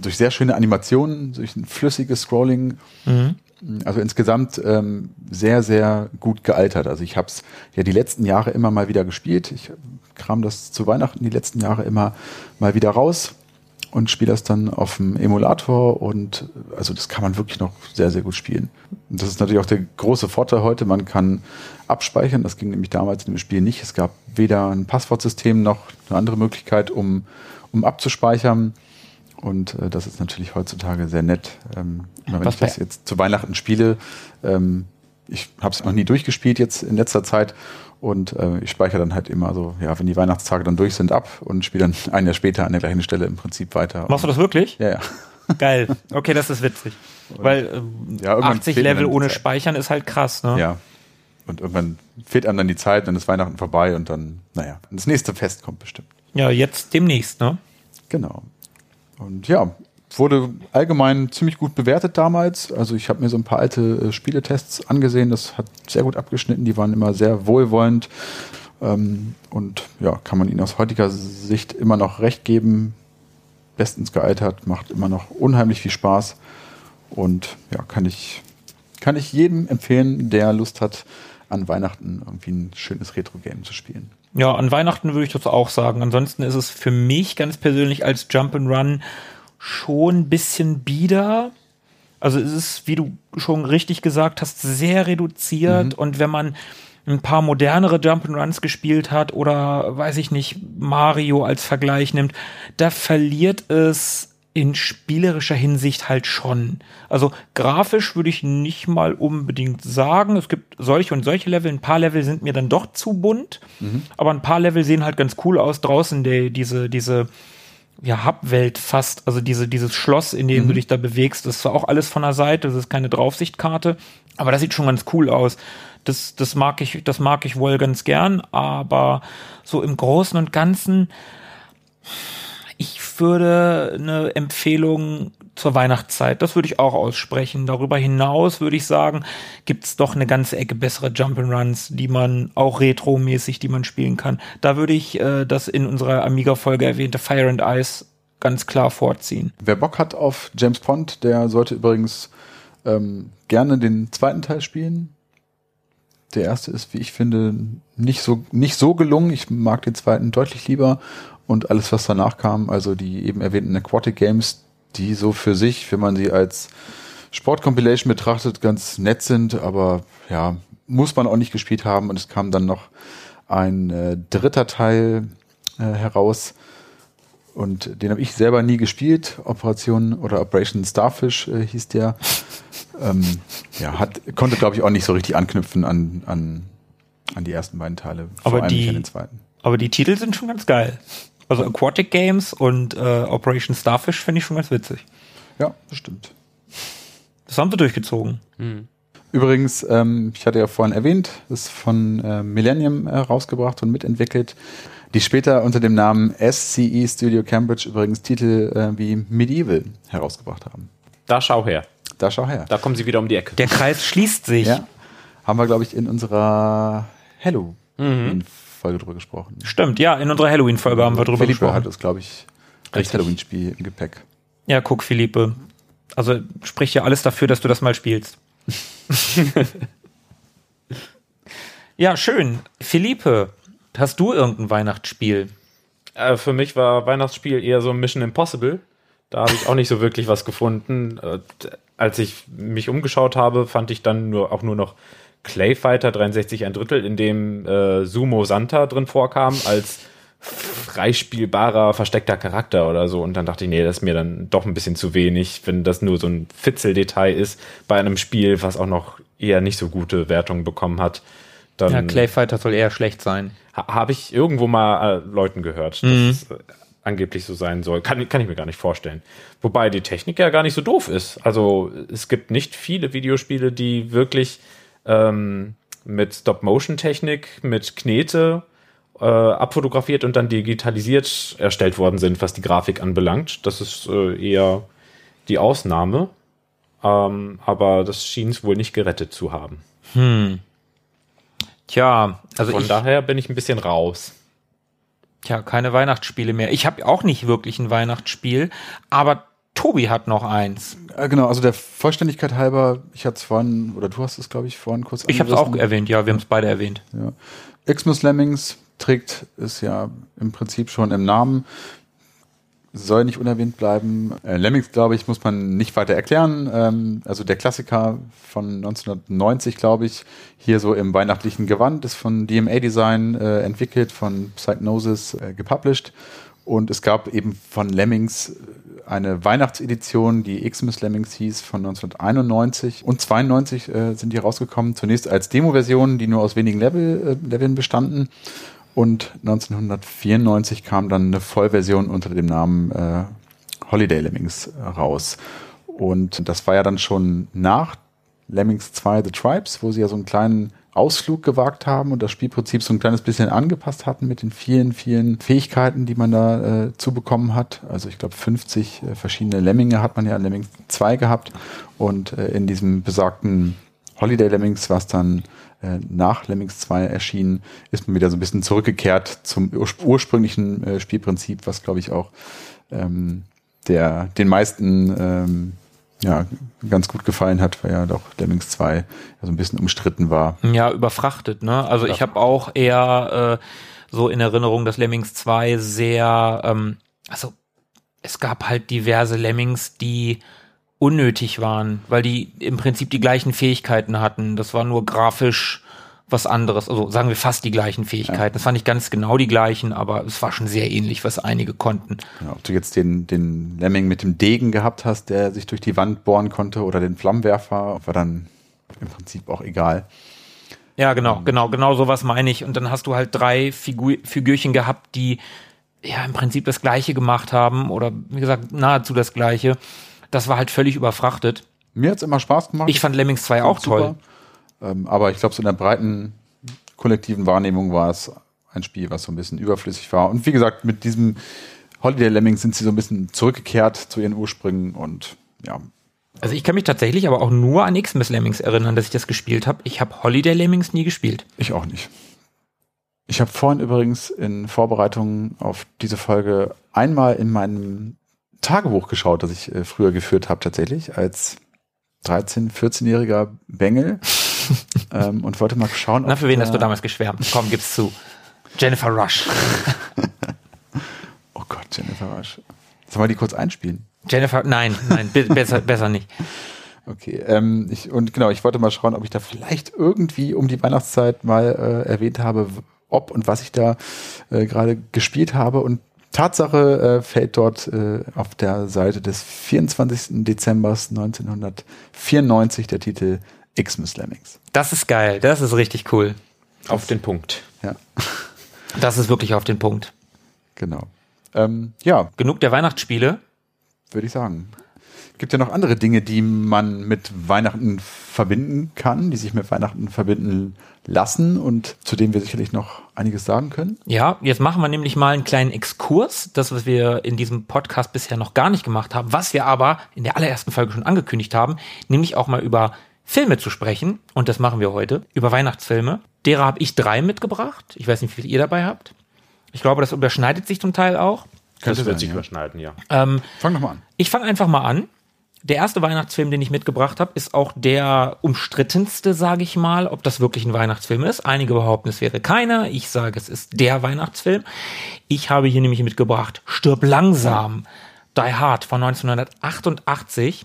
durch sehr schöne Animationen, durch ein flüssiges Scrolling. Also insgesamt ähm, sehr, sehr gut gealtert. Also ich habe es ja die letzten Jahre immer mal wieder gespielt. Ich kram das zu Weihnachten die letzten Jahre immer mal wieder raus und spiele das dann auf dem Emulator und also das kann man wirklich noch sehr, sehr gut spielen. Und das ist natürlich auch der große Vorteil heute. Man kann abspeichern. Das ging nämlich damals in dem Spiel nicht. Es gab weder ein Passwortsystem noch eine andere Möglichkeit, um, um abzuspeichern. Und äh, das ist natürlich heutzutage sehr nett. Ähm, wenn Was ich das jetzt zu Weihnachten spiele, ähm, ich habe es noch nie durchgespielt jetzt in letzter Zeit und äh, ich speichere dann halt immer so, ja, wenn die Weihnachtstage dann durch sind, ab und spiele dann ein Jahr später an der gleichen Stelle im Prinzip weiter. Machst du das wirklich? Ja, ja. Geil. Okay, das ist witzig. Weil ähm, Ja, irgendwann 80 fehlt mir Level ohne. Speichern ist halt krass, ne? Ja. Und irgendwann fehlt einem dann die Zeit, dann ist Weihnachten vorbei und dann, naja, das nächste Fest kommt bestimmt. Ja, jetzt demnächst, ne? Genau. Und ja, wurde allgemein ziemlich gut bewertet damals. Also ich habe mir so ein paar alte äh, Spieletests angesehen. Das hat sehr gut abgeschnitten. Die waren immer sehr wohlwollend. Ähm, und ja, kann man ihnen aus heutiger Sicht immer noch recht geben. Bestens gealtert, macht immer noch unheimlich viel Spaß. Und ja, kann ich, kann ich jedem empfehlen, der Lust hat, an Weihnachten irgendwie ein schönes Retro-Game zu spielen. Ja, an Weihnachten würde ich das auch sagen. Ansonsten ist es für mich ganz persönlich als Jump and Run schon ein bisschen bieder. Also es ist, wie du schon richtig gesagt hast, sehr reduziert und wenn man ein paar modernere Jump'n'Runs gespielt hat oder weiß ich nicht, Mario als Vergleich nimmt, da verliert es in spielerischer Hinsicht halt schon. Also grafisch würde ich nicht mal unbedingt sagen. Es gibt solche und solche Level. Ein paar Level sind mir dann doch zu bunt, aber ein paar Level sehen halt ganz cool aus. Draußen der, diese, diese ja, Hubwelt fast, also diese, dieses Schloss, in dem du dich da bewegst, das ist zwar auch alles von der Seite, das ist keine Draufsichtkarte, aber das sieht schon ganz cool aus. Das, das mag ich, das mag ich wohl ganz gern, aber so im Großen und Ganzen, ich würde eine Empfehlung zur Weihnachtszeit, das würde ich auch aussprechen. Darüber hinaus würde ich sagen, gibt's doch eine ganze Ecke bessere Jump'n'Runs, die man auch retromäßig, die man spielen kann. Da würde ich äh, das in unserer Amiga-Folge erwähnte Fire and Ice ganz klar vorziehen. Wer Bock hat auf James Pond, der sollte übrigens ähm, gerne den zweiten Teil spielen. Der erste ist, wie ich finde, nicht so, nicht so gelungen. Ich mag den zweiten deutlich lieber. Und alles, was danach kam, also die eben erwähnten Aquatic Games, die so für sich, wenn man sie als Sport-Compilation betrachtet, ganz nett sind, aber ja, muss man auch nicht gespielt haben. Und es kam dann noch ein äh, dritter Teil äh, heraus, und den habe ich selber nie gespielt. Operation oder Operation Starfish äh, hieß der. ähm, ja, hat, konnte, glaube ich, auch nicht so richtig anknüpfen an, an, an die ersten beiden Teile. Aber vor allem die- nicht an den zweiten. Aber die Titel sind schon ganz geil. Also Aquatic Games und äh, Operation Starfish finde ich schon ganz witzig. Ja, bestimmt. Das haben sie durchgezogen. Übrigens, ähm, ich hatte ja vorhin erwähnt, ist von äh, Millennium äh, rausgebracht und mitentwickelt, die später unter dem Namen SCE Studio Cambridge übrigens Titel äh, wie Medieval herausgebracht haben. Da schau her. Da schau her. Da kommen sie wieder um die Ecke. Der Kreis schließt sich. Ja. Haben wir, glaube ich, in unserer Halloween-Folge drüber gesprochen. Stimmt, ja, in unserer Halloween-Folge haben wir drüber Philippe gesprochen. hat das, glaube ich, als Richtig. Halloween-Spiel im Gepäck. Ja, guck, Philippe. Also spricht ja alles dafür, dass du das mal spielst. ja, schön. Philippe, hast du irgendein Weihnachtsspiel? Äh, für mich war Weihnachtsspiel eher so Mission Impossible. Da habe ich auch nicht so wirklich was gefunden. Äh, als ich mich umgeschaut habe, fand ich dann nur auch nur noch Clay Fighter 63 ein Drittel, in dem äh, Sumo Santa drin vorkam als freispielbarer, versteckter Charakter oder so. Und dann dachte ich, nee, das ist mir dann doch ein bisschen zu wenig, wenn das nur so ein Fitzeldetail ist bei einem Spiel, was auch noch eher nicht so gute Wertungen bekommen hat. Dann Ja, Clayfighter soll eher schlecht sein. Ha- Habe ich irgendwo mal äh, Leuten gehört, dass es äh, angeblich so sein soll. Kann, kann ich mir gar nicht vorstellen. Wobei die Technik ja gar nicht so doof ist. Also es gibt nicht viele Videospiele, die wirklich ähm, mit Stop-Motion-Technik, mit Knete äh, abfotografiert und dann digitalisiert erstellt worden sind, was die Grafik anbelangt. Das ist äh, eher die Ausnahme. Ähm, aber das schien es wohl nicht gerettet zu haben. Tja, also Von ich, daher bin ich ein bisschen raus. tja, keine Weihnachtsspiele mehr. Ich habe auch nicht wirklich ein Weihnachtsspiel, aber Tobi hat noch eins. Äh, genau, also der Vollständigkeit halber, ich hatte es vorhin, oder du hast es, glaube ich, vorhin kurz Ich habe es auch erwähnt, ja, wir haben es beide erwähnt. Ja. Xmas Lemmings trägt es ja im Prinzip schon im Namen. Soll nicht unerwähnt bleiben. Äh, Lemmings, glaube ich, muss man nicht weiter erklären. Ähm, also der Klassiker von 1990, glaube ich, hier so im weihnachtlichen Gewand, ist von DMA Design äh, entwickelt, von Psychnosis äh, gepublished. Und es gab eben von Lemmings eine Weihnachtsedition, die Xmas Lemmings hieß, von 1991 und 92 äh, sind die rausgekommen. Zunächst als Demo-Versionen, die nur aus wenigen Level, äh, Leveln bestanden. Und 1994 kam dann eine Vollversion unter dem Namen äh, Holiday Lemmings äh, raus. Und das war ja dann schon nach Lemmings 2 The Tribes, wo sie ja so einen kleinen Ausflug gewagt haben und das Spielprinzip so ein kleines bisschen angepasst hatten mit den vielen, vielen Fähigkeiten, die man da äh, zu bekommen hat. Also ich glaube 50 äh, verschiedene Lemminge hat man ja in Lemmings 2 gehabt und äh, in diesem besagten Holiday Lemmings, was dann äh, nach Lemmings 2 erschienen, ist man wieder so ein bisschen zurückgekehrt zum ur ursprünglichen äh, Spielprinzip, was glaube ich auch ähm, der den meisten ähm, ja, ganz gut gefallen hat, weil ja doch Lemmings 2 ja so ein bisschen umstritten war. Ja, überfrachtet, ne? Also ich habe auch eher äh, so in Erinnerung, dass Lemmings 2 sehr, ähm, also es gab halt diverse Lemmings, die unnötig waren, weil die im Prinzip die gleichen Fähigkeiten hatten. Das war nur grafisch was anderes, also sagen wir fast die gleichen Fähigkeiten. Das war nicht ganz genau die gleichen, aber es war schon sehr ähnlich, was einige konnten. Ja, ob du jetzt den, den Lemming mit dem Degen gehabt hast, der sich durch die Wand bohren konnte, oder den Flammenwerfer, war dann im Prinzip auch egal. Ja, genau, genau, genau sowas meine ich. Und dann hast du halt drei Figur Figürchen gehabt, die ja im Prinzip das Gleiche gemacht haben oder wie gesagt nahezu das Gleiche. Das war halt völlig überfrachtet. Mir hat's immer Spaß gemacht. Ich fand Lemmings 2 auch Super. toll. Ähm, aber ich glaube, so in der breiten kollektiven Wahrnehmung war es ein Spiel, was so ein bisschen überflüssig war. Und wie gesagt, mit diesem Holiday Lemmings sind sie so ein bisschen zurückgekehrt zu ihren Ursprüngen und ja, Also ich kann mich tatsächlich aber auch nur an Xmas Lemmings erinnern, dass ich das gespielt habe. Ich habe Holiday Lemmings nie gespielt. ich auch nicht. Ich habe vorhin übrigens in Vorbereitung auf diese Folge einmal in meinem Tagebuch geschaut, das ich äh, früher geführt habe tatsächlich als 13-, 14-jähriger Bengel ähm, und wollte mal schauen, Na, für wen hast du damals geschwärmt? Komm, gib's zu. Jennifer Rush. Oh Gott, Jennifer Rush. Sollen wir die kurz einspielen? Jennifer, nein, nein, be- besser, besser nicht. Okay, ähm, ich, und genau, ich wollte mal schauen, ob ich da vielleicht irgendwie um die Weihnachtszeit mal äh, erwähnt habe, ob und was ich da äh, gerade gespielt habe. Und Tatsache äh, fällt dort äh, auf der Seite des 24. Dezember 1994 der Titel Xmas Lemmings. Das ist geil, das ist richtig cool. Auf den Punkt. Ja, Das ist wirklich auf den Punkt. genau. Ähm, ja, Genug der Weihnachtsspiele. würde ich sagen. Gibt ja noch andere Dinge, die man mit Weihnachten verbinden kann, die sich mit Weihnachten verbinden lassen und zu denen wir sicherlich noch einiges sagen können. Ja, jetzt machen wir nämlich mal einen kleinen Exkurs, das, was wir in diesem Podcast bisher noch gar nicht gemacht haben, was wir aber in der allerersten Folge schon angekündigt haben, nämlich auch mal über Filme zu sprechen. Und das machen wir heute, über Weihnachtsfilme. Derer habe ich drei mitgebracht. Ich weiß nicht, wie viel ihr dabei habt. Ich glaube, das überschneidet sich zum Teil auch. Könnte das wird sich ja. überschneiden, ja. Ähm, Fang doch mal an. ich fange einfach mal an. Der erste Weihnachtsfilm, den ich mitgebracht habe, ist auch der umstrittenste, sage ich mal, ob das wirklich ein Weihnachtsfilm ist. Einige behaupten, es wäre keiner. Ich sage, es ist der Weihnachtsfilm. Ich habe hier nämlich mitgebracht Stirb langsam, Die Hard von 1988.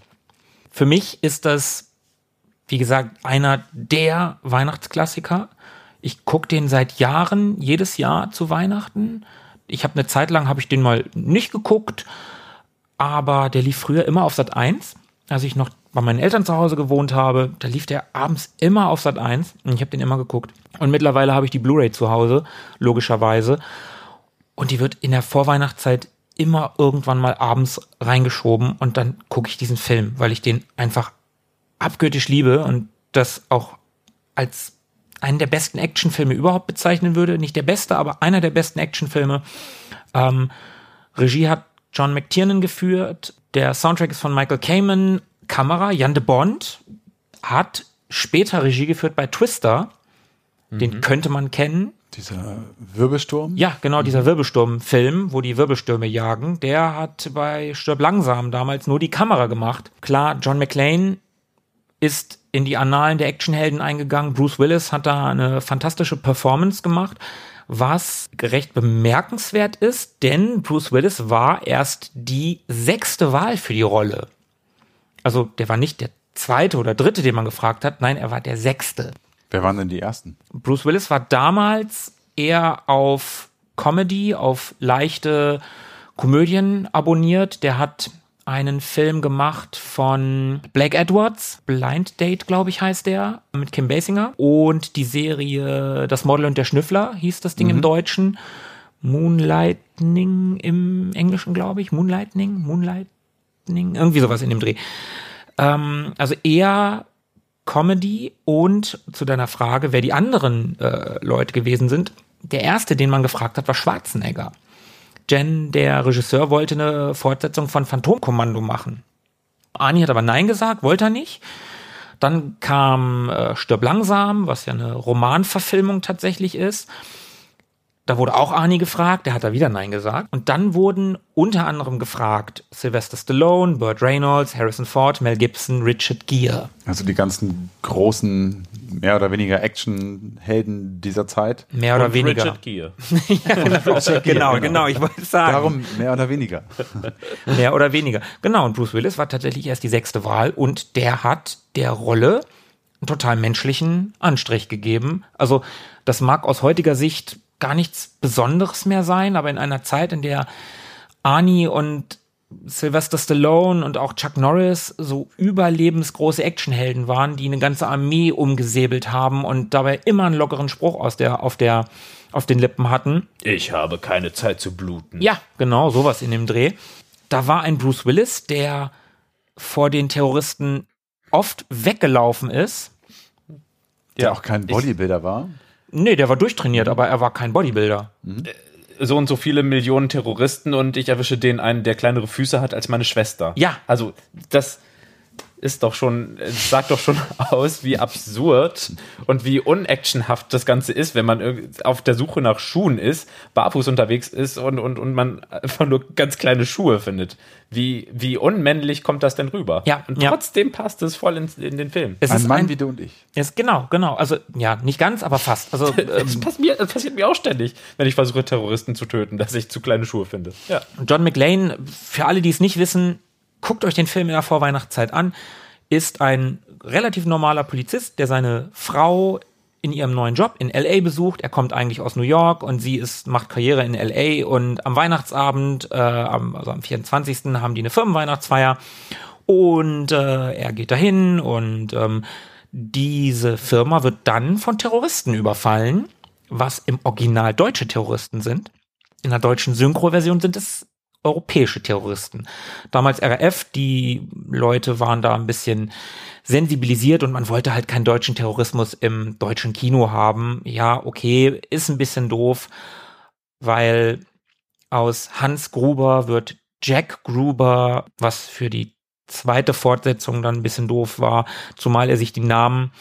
Für mich ist das, wie gesagt, einer der Weihnachtsklassiker. Ich gucke den seit Jahren, jedes Jahr zu Weihnachten. Ich habe eine Zeit lang, habe ich den mal nicht geguckt aber der lief früher immer auf Sat 1, als ich noch bei meinen Eltern zu Hause gewohnt habe. Da lief der abends immer auf Sat 1 und ich habe den immer geguckt. Und mittlerweile habe ich die Blu-ray zu Hause, logischerweise. Und die wird in der Vorweihnachtszeit immer irgendwann mal abends reingeschoben und dann gucke ich diesen Film, weil ich den einfach abgöttisch liebe und das auch als einen der besten Actionfilme überhaupt bezeichnen würde. Nicht der beste, aber einer der besten Actionfilme. Ähm, Regie hat John McTiernan geführt. Der Soundtrack ist von Michael Kamen. Kamera, Jan de Bond hat später Regie geführt bei Twister. Den könnte man kennen. Dieser Wirbelsturm. Ja, genau, dieser Wirbelsturm-Film, wo die Wirbelstürme jagen, der hat bei Stirb langsam damals nur die Kamera gemacht. Klar, John McClane ist in die Annalen der Actionhelden eingegangen. Bruce Willis hat da eine fantastische Performance gemacht, was recht bemerkenswert ist, denn Bruce Willis war erst die sechste Wahl für die Rolle. Also der war nicht der zweite oder dritte, den man gefragt hat, nein, er war der sechste. Wer waren denn die ersten? Bruce Willis war damals eher auf Comedy, auf leichte Komödien abonniert. Der hat einen Film gemacht von Blake Edwards, Blind Date, glaube ich, heißt der, mit Kim Basinger. Und die Serie Das Model und der Schnüffler hieß das Ding im Deutschen. Moonlightning im Englischen, glaube ich. Moonlightning, Moonlightning, irgendwie sowas in dem Dreh. Ähm, also eher Comedy und zu deiner Frage, wer die anderen äh, Leute gewesen sind. Der erste, den man gefragt hat, war Schwarzenegger. Jen, der Regisseur, wollte eine Fortsetzung von Phantomkommando machen. Ani hat aber Nein gesagt, wollte er nicht. Dann kam äh, Stirb langsam, was ja eine Romanverfilmung tatsächlich ist. Da wurde auch Arnie gefragt, der hat da wieder Nein gesagt. Und dann wurden unter anderem gefragt Sylvester Stallone, Burt Reynolds, Harrison Ford, Mel Gibson, Richard Gere. Also die ganzen großen, mehr oder weniger Actionhelden dieser Zeit. Mehr oder Und weniger. Richard Gere. genau, genau, ich wollte sagen. Darum mehr oder weniger. Mehr oder weniger. Genau, und Bruce Willis war tatsächlich erst die sechste Wahl und der hat der Rolle einen total menschlichen Anstrich gegeben. Also das mag aus heutiger Sicht gar nichts Besonderes mehr sein, aber in einer Zeit, in der Arnie und Sylvester Stallone und auch Chuck Norris so überlebensgroße Actionhelden waren, die eine ganze Armee umgesäbelt haben und dabei immer einen lockeren Spruch aus der, auf der, auf den Lippen hatten. Ich habe keine Zeit zu bluten. Ja, genau, sowas in dem Dreh. Da war ein Bruce Willis, der vor den Terroristen oft weggelaufen ist. Der auch kein Bodybuilder war. Nee, der war durchtrainiert, aber er war kein Bodybuilder. So und so viele Millionen Terroristen und ich erwische den einen, der kleinere Füße hat als meine Schwester. Ja. Also, das ist doch schon, es sagt doch schon aus, wie absurd und wie unactionhaft das Ganze ist, wenn man auf der Suche nach Schuhen ist, barfuß unterwegs ist und, und, und man einfach nur ganz kleine Schuhe findet. Wie, wie unmännlich kommt das denn rüber? Ja, Und ja. trotzdem passt es voll in, in den Film. Es Ein ist Mann ein, wie du und ich. es, genau, genau. Also, ja, nicht ganz, aber fast. Also, ähm, Das passiert, mir, das passiert mir auch ständig, wenn ich versuche, Terroristen zu töten, dass ich zu kleine Schuhe finde. Ja. John McLean, für alle, die es nicht wissen, guckt euch den Film in der Vorweihnachtszeit an, ist ein relativ normaler Polizist, der seine Frau in ihrem neuen Job in LA besucht. Er kommt eigentlich aus New York und sie ist, macht Karriere in LA und am Weihnachtsabend, äh, am, also am 24. haben die eine Firmenweihnachtsfeier und äh, er geht dahin und ähm, diese Firma wird dann von Terroristen überfallen, was im Original deutsche Terroristen sind. in der deutschen Synchro-Version sind es europäische Terroristen. Damals RAF, die Leute waren da ein bisschen sensibilisiert und man wollte halt keinen deutschen Terrorismus im deutschen Kino haben. Ja, okay, ist ein bisschen doof, weil aus Hans Gruber wird Jack Gruber, was für die zweite Fortsetzung dann ein bisschen doof war, zumal er sich die Namen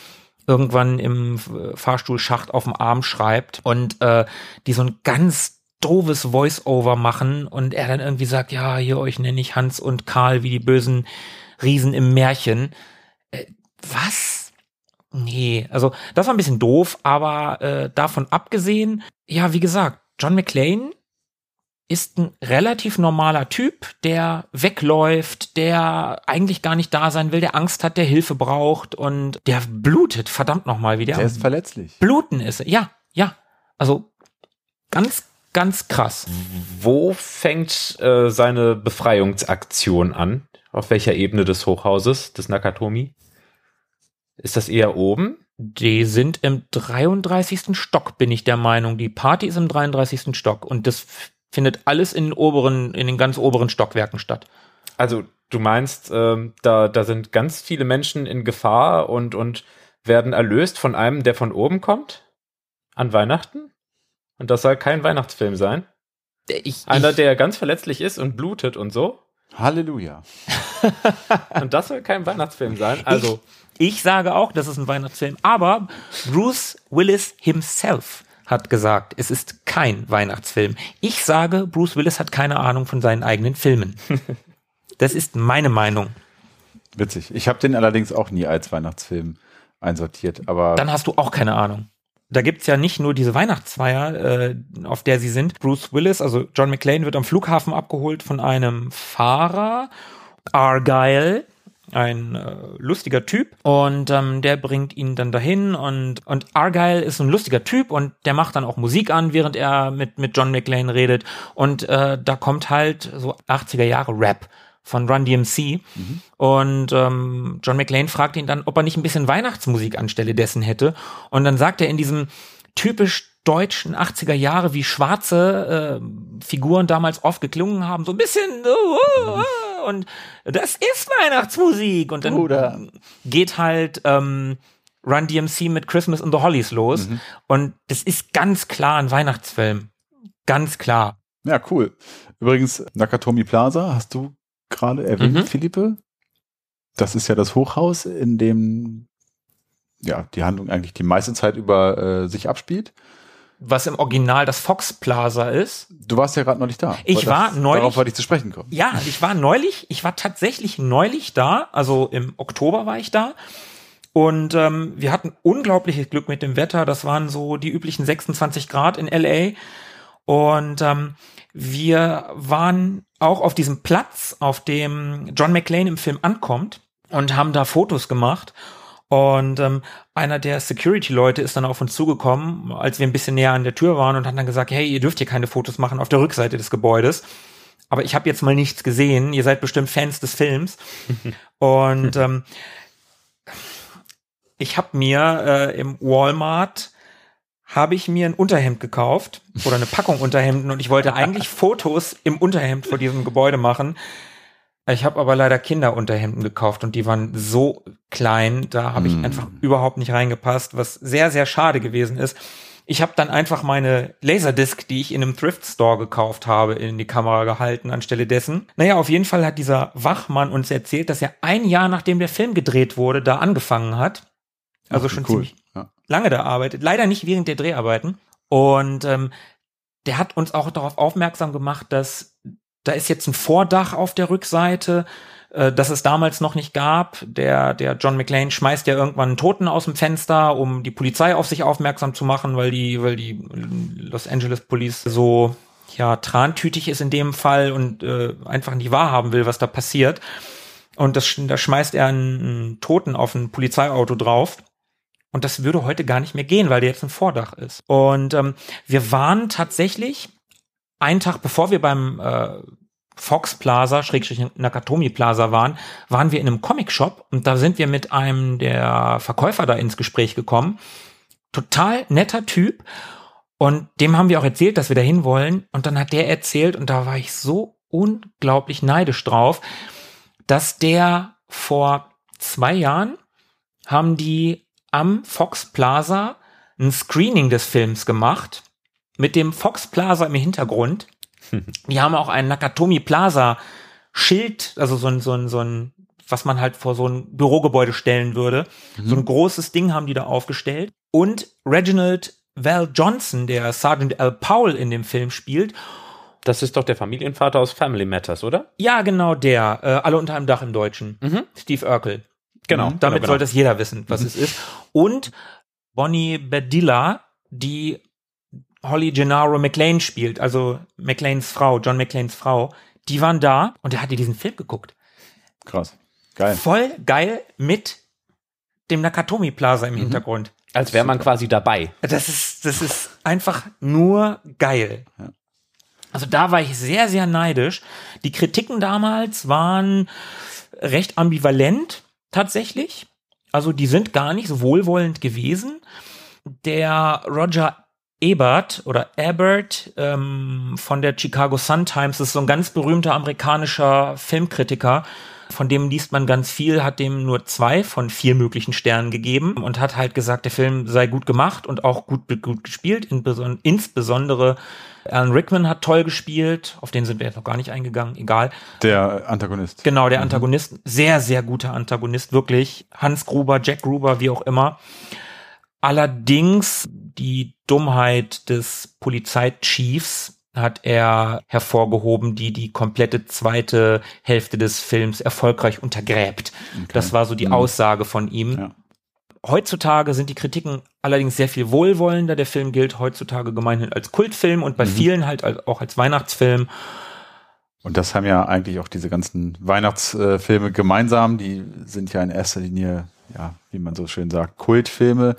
irgendwann im Fahrstuhlschacht auf dem Arm schreibt und äh, die so ein ganz doofes Voice-Over machen und er dann irgendwie sagt, ja, hier euch nenne ich Hans und Karl wie die bösen Riesen im Märchen. Äh, was? Nee, also das war ein bisschen doof, aber äh, davon abgesehen, ja, wie gesagt, John McClane ist ein relativ normaler Typ, der wegläuft, der eigentlich gar nicht da sein will, der Angst hat, der Hilfe braucht und der blutet, verdammt nochmal, wie der, Der ist verletzlich. Bluten ist. Ja, ja. Also ganz, ganz krass. Wo fängt äh, seine Befreiungsaktion an? Auf welcher Ebene des Hochhauses, des Nakatomi? Ist das eher oben? Die sind im 33. Stock, bin ich der Meinung. Die Party ist im 33. Stock und das findet alles in den oberen, in den ganz oberen Stockwerken statt. Also du meinst, ähm, da, da sind ganz viele Menschen in Gefahr und, und werden erlöst von einem, der von oben kommt? An Weihnachten? Und das soll kein Weihnachtsfilm sein? Ich, Einer, ich, der ganz verletzlich ist und blutet und so? Halleluja. Und das soll kein Weihnachtsfilm sein? Also, ich sage auch, das ist ein Weihnachtsfilm, aber Bruce Willis himself hat gesagt, es ist kein Weihnachtsfilm. Ich sage, Bruce Willis hat keine Ahnung von seinen eigenen Filmen. Das ist meine Meinung. Witzig. Ich habe den allerdings auch nie als Weihnachtsfilm einsortiert, aber Dann hast du auch keine Ahnung. Da gibt's ja nicht nur diese Weihnachtsfeier, äh, auf der sie sind. Bruce Willis, also John McClane, wird am Flughafen abgeholt von einem Fahrer, Argyle, ein äh, lustiger Typ. Und ähm, der bringt ihn dann dahin und und Argyle ist ein lustiger Typ und der macht dann auch Musik an, während er mit mit John McClane redet. Und äh, da kommt halt so 80er Jahre Rap von Run DMC und ähm, John McClane fragt ihn dann, ob er nicht ein bisschen Weihnachtsmusik anstelle dessen hätte. Und dann sagt er in diesem typisch deutschen 80er Jahre, wie schwarze äh, Figuren damals oft geklungen haben, so ein bisschen uh, uh, uh, und das ist Weihnachtsmusik. Und dann Bruder. geht halt ähm, Run DMC mit Christmas in the Hollies los. Und das ist ganz klar ein Weihnachtsfilm, ganz klar. ja, cool. Übrigens, Nakatomi Plaza hast du gerade erwähnt, Mhm. Philippe. Das ist ja das Hochhaus, in dem ja die Handlung eigentlich die meiste Zeit über äh, sich abspielt. Was im Original das Fox Plaza ist, Du warst ja gerade neulich da. Ich war das, neulich- Darauf wollte ich zu sprechen kommen. Ja, ich war neulich, ich war tatsächlich neulich da, also im Oktober war ich da. Und ähm, wir hatten unglaubliches Glück mit dem Wetter. Das waren so die üblichen 26 Grad in LA. Und ähm, wir waren auch auf diesem Platz, auf dem John McClane im Film ankommt und haben da Fotos gemacht. Und ähm, einer der Security-Leute ist dann auf uns zugekommen, als wir ein bisschen näher an der Tür waren und hat dann gesagt, hey, ihr dürft hier keine Fotos machen auf der Rückseite des Gebäudes. Aber ich habe jetzt mal nichts gesehen. Ihr seid bestimmt Fans des Films. und ähm, ich habe mir äh, im Walmart habe ich mir ein Unterhemd gekauft oder eine Packung Unterhemden und ich wollte eigentlich Fotos im Unterhemd vor diesem Gebäude machen. Ich habe aber leider Kinderunterhemden gekauft und die waren so klein, da habe ich Mm. einfach überhaupt nicht reingepasst, was sehr, sehr schade gewesen ist. Ich habe dann einfach meine Laserdisc, die ich in einem Thrift Store gekauft habe, in die Kamera gehalten anstelle dessen. Naja, auf jeden Fall hat dieser Wachmann uns erzählt, dass er ein Jahr nachdem der Film gedreht wurde, da angefangen hat. Also Ach, schon cool. ziemlich. Lange da arbeitet, leider nicht während der Dreharbeiten. Und ähm, der hat uns auch darauf aufmerksam gemacht, dass da ist jetzt ein Vordach auf der Rückseite, äh, das es damals noch nicht gab. Der, der John McClane schmeißt ja irgendwann einen Toten aus dem Fenster, um die Polizei auf sich aufmerksam zu machen, weil die, weil die Los Angeles Police so ja trantütig ist in dem Fall und äh, einfach nicht wahrhaben will, was da passiert. Und das, da schmeißt er einen, einen Toten auf ein Polizeiauto drauf. Und das würde heute gar nicht mehr gehen, weil der jetzt ein Vordach ist. Und ähm, wir waren tatsächlich einen Tag bevor wir beim äh, Fox Plaza, Schrägstrich Nakatomi Plaza waren, waren wir in einem Comic-Shop und da sind wir mit einem der Verkäufer da ins Gespräch gekommen. Total netter Typ. Und dem haben wir auch erzählt, dass wir dahin wollen. Und dann hat der erzählt, und da war ich so unglaublich neidisch drauf, dass der vor zwei Jahren haben die am Fox Plaza ein Screening des Films gemacht mit dem Fox Plaza im Hintergrund. Die haben auch ein Nakatomi Plaza Schild, also so ein, so ein, so ein, was man halt vor so ein Bürogebäude stellen würde. Mhm. So ein großes Ding haben die da aufgestellt. Und Reginald Val Johnson, der Sergeant L. Powell in dem Film spielt. Das ist doch der Familienvater aus Family Matters, oder? Ja, genau der. Äh, alle unter einem Dach im Deutschen. Mhm. Steve Urkel. Genau. Mhm, damit genau, soll das jeder wissen, was mhm. es ist. Und Bonnie Bedilla, die Holly Gennaro McLean spielt, also McLeans Frau, John McLeans Frau, die waren da und er hatte diesen Film geguckt. Krass. Geil. Voll geil mit dem Nakatomi Plaza im mhm. Hintergrund. Als wäre man quasi dabei. Das ist, das ist einfach nur geil. Ja. Also da war ich sehr, sehr neidisch. Die Kritiken damals waren recht ambivalent tatsächlich. Also die sind gar nicht so wohlwollend gewesen. Der Roger Ebert oder Ebert ähm, von der Chicago Sun Times ist so ein ganz berühmter amerikanischer Filmkritiker, von dem liest man ganz viel, hat dem nur zwei von vier möglichen Sternen gegeben und hat halt gesagt, der Film sei gut gemacht und auch gut, gut gespielt. Insbesondere Alan Rickman hat toll gespielt, auf den sind wir jetzt noch gar nicht eingegangen, egal. Der Antagonist. Genau, der mhm. Antagonist. Sehr, sehr guter Antagonist, wirklich. Hans Gruber, Jack Gruber, wie auch immer. Allerdings die Dummheit des Polizeichiefs hat er hervorgehoben, die die komplette zweite Hälfte des Films erfolgreich untergräbt. Okay. Das war so die mhm. Aussage von ihm. Ja. Heutzutage sind die Kritiken allerdings sehr viel wohlwollender. Der Film gilt heutzutage gemeinhin als Kultfilm und bei mhm. vielen halt auch als Weihnachtsfilm. Und das haben ja eigentlich auch diese ganzen Weihnachtsfilme gemeinsam. Die sind ja in erster Linie, ja, wie man so schön sagt, Kultfilme.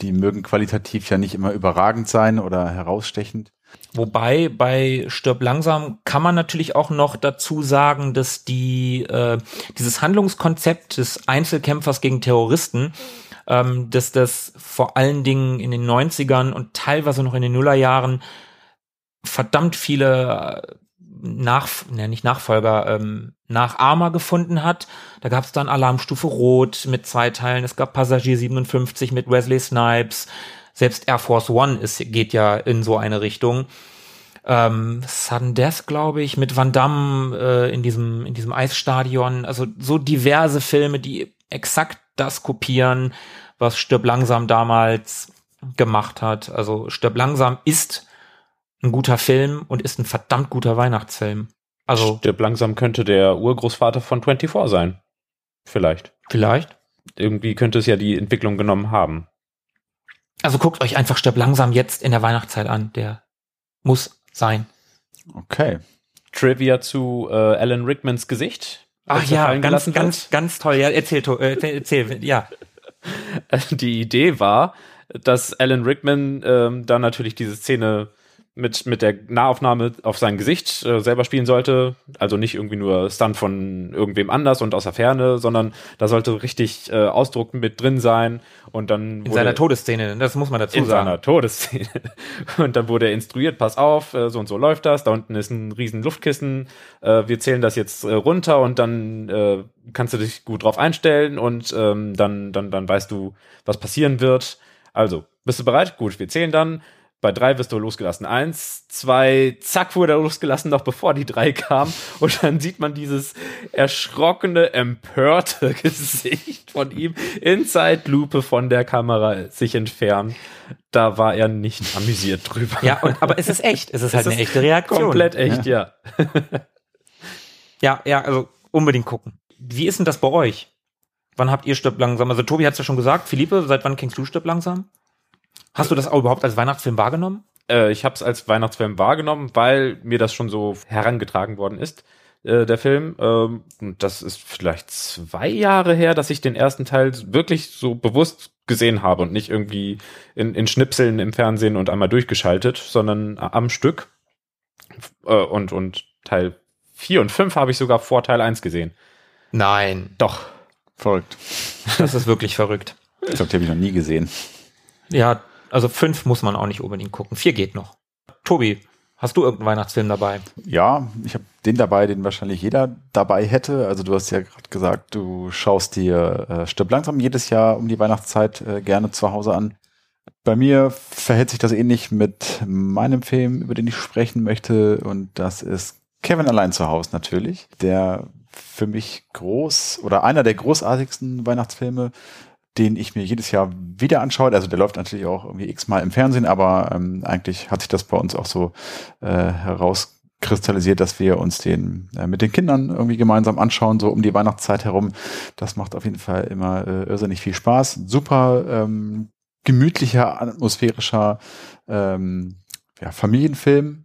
Die mögen qualitativ ja nicht immer überragend sein oder herausstechend. Wobei bei Stirb langsam kann man natürlich auch noch dazu sagen, dass die äh, dieses Handlungskonzept des Einzelkämpfers gegen Terroristen, ähm, dass das vor allen Dingen in den 90ern und teilweise noch in den Nullerjahren verdammt viele äh, nach, ne, nicht Nachfolger, ähm, Nachahmer gefunden hat. Da gab es dann Alarmstufe Rot mit zwei Teilen, es gab Passagier 57 mit Wesley Snipes, selbst Air Force One ist, geht ja in so eine Richtung. Ähm, Sudden Death, glaube ich, mit Van Damme äh, in diesem in diesem Eisstadion. Also so diverse Filme, die exakt das kopieren, was Stirb langsam damals gemacht hat. Also Stirb langsam ist ein guter Film und ist ein verdammt guter Weihnachtsfilm. Also Stirb langsam könnte der Urgroßvater von 24 sein. Vielleicht. Vielleicht. Irgendwie könnte es ja die Entwicklung genommen haben. Also guckt euch einfach Stirb langsam jetzt in der Weihnachtszeit an. Der muss sein. Okay. Trivia zu äh, Alan Rickmans Gesicht. Ach ja, ganz, ganz, ganz toll. Ja, erzähl, äh, erzähl, ja. Die Idee war, dass Alan Rickman ähm, da natürlich diese Szene mit, mit der Nahaufnahme auf sein Gesicht äh, selber spielen sollte. Also nicht irgendwie nur Stunt von irgendwem anders und aus der Ferne, sondern da sollte richtig äh, Ausdruck mit drin sein. Und dann in seiner Todesszene, das muss man dazu in sagen. In seiner Todesszene. Und dann wurde er instruiert, pass auf, äh, so und so läuft das, da unten ist ein riesen Luftkissen, äh, wir zählen das jetzt äh, runter und dann äh, kannst du dich gut drauf einstellen und ähm, dann, dann, dann weißt du, was passieren wird. Also, bist du bereit? Gut, wir zählen dann bei drei wirst du losgelassen. Eins, zwei, zack, wurde er losgelassen, noch bevor die drei kamen. Und dann sieht man dieses erschrockene, empörte Gesicht von ihm in Zeitlupe von der Kamera sich entfernen. Da war er nicht amüsiert drüber. Ja, und, aber es ist echt. Es ist halt es eine ist echte Reaktion. Komplett echt, ja. Ja. ja, ja, also unbedingt gucken. Wie ist denn das bei euch? Wann habt ihr Stirb langsam? Also Tobi hat es ja schon gesagt. Philippe, seit wann kennst du Stirb langsam? Hast du das auch überhaupt als Weihnachtsfilm wahrgenommen? Äh, ich habe es als Weihnachtsfilm wahrgenommen, weil mir das schon so herangetragen worden ist, äh, der Film. Ähm, das ist vielleicht zwei Jahre her, dass ich den ersten Teil wirklich so bewusst gesehen habe und nicht irgendwie in, in Schnipseln im Fernsehen und einmal durchgeschaltet, sondern am Stück. Äh, und, und Teil 4 und 5 habe ich sogar vor Teil 1 gesehen. Nein. Doch. Verrückt. Das ist wirklich verrückt. Ich glaube, die habe ich noch nie gesehen. Ja, Also fünf muss man auch nicht unbedingt gucken. Vier geht noch. Tobi, hast du irgendeinen Weihnachtsfilm dabei? Ja, ich habe den dabei, den wahrscheinlich jeder dabei hätte. Also du hast ja gerade gesagt, du schaust dir äh, Stirb langsam jedes Jahr um die Weihnachtszeit äh, gerne zu Hause an. Bei mir verhält sich das ähnlich mit meinem Film, über den ich sprechen möchte. Und das ist Kevin allein zu Hause natürlich. Der für mich groß oder einer der großartigsten Weihnachtsfilme, den ich mir jedes Jahr wieder anschaue. Also der läuft natürlich auch irgendwie x-mal im Fernsehen, aber ähm, eigentlich hat sich das bei uns auch so äh, herauskristallisiert, dass wir uns den äh, mit den Kindern irgendwie gemeinsam anschauen, so um die Weihnachtszeit herum. Das macht auf jeden Fall immer äh, irrsinnig viel Spaß. Super ähm, gemütlicher, atmosphärischer ähm, ja, Familienfilm.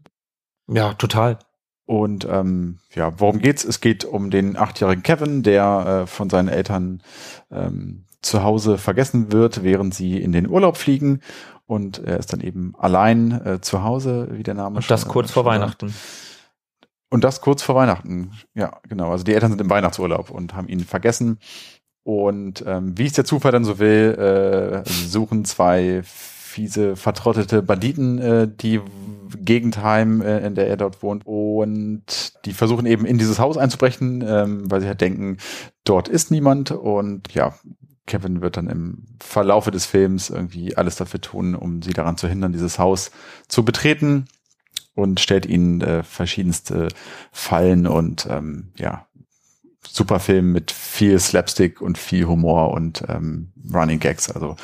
Ja, total. Und ähm, ja, worum geht's? Es geht um den achtjährigen Kevin, der äh, von seinen Eltern ähm, zu Hause vergessen wird, während sie in den Urlaub fliegen. Und er ist dann eben allein äh, zu Hause, wie der Name Und das schon, kurz äh, vor sagt. Weihnachten. Und das kurz vor Weihnachten. Ja, genau. Also die Eltern sind im Weihnachtsurlaub und haben ihn vergessen. Und ähm, wie es der Zufall dann so will, äh, suchen zwei fiese, vertrottete Banditen äh, die Gegend heim, äh, in der er dort wohnt. Und die versuchen eben in dieses Haus einzubrechen, ähm, weil sie halt denken, dort ist niemand. Und ja, Kevin wird dann im Verlaufe des Films irgendwie alles dafür tun, um sie daran zu hindern, dieses Haus zu betreten und stellt ihnen äh, verschiedenste Fallen und ähm, ja, super Film mit viel Slapstick und viel Humor und ähm, Running Gags. Also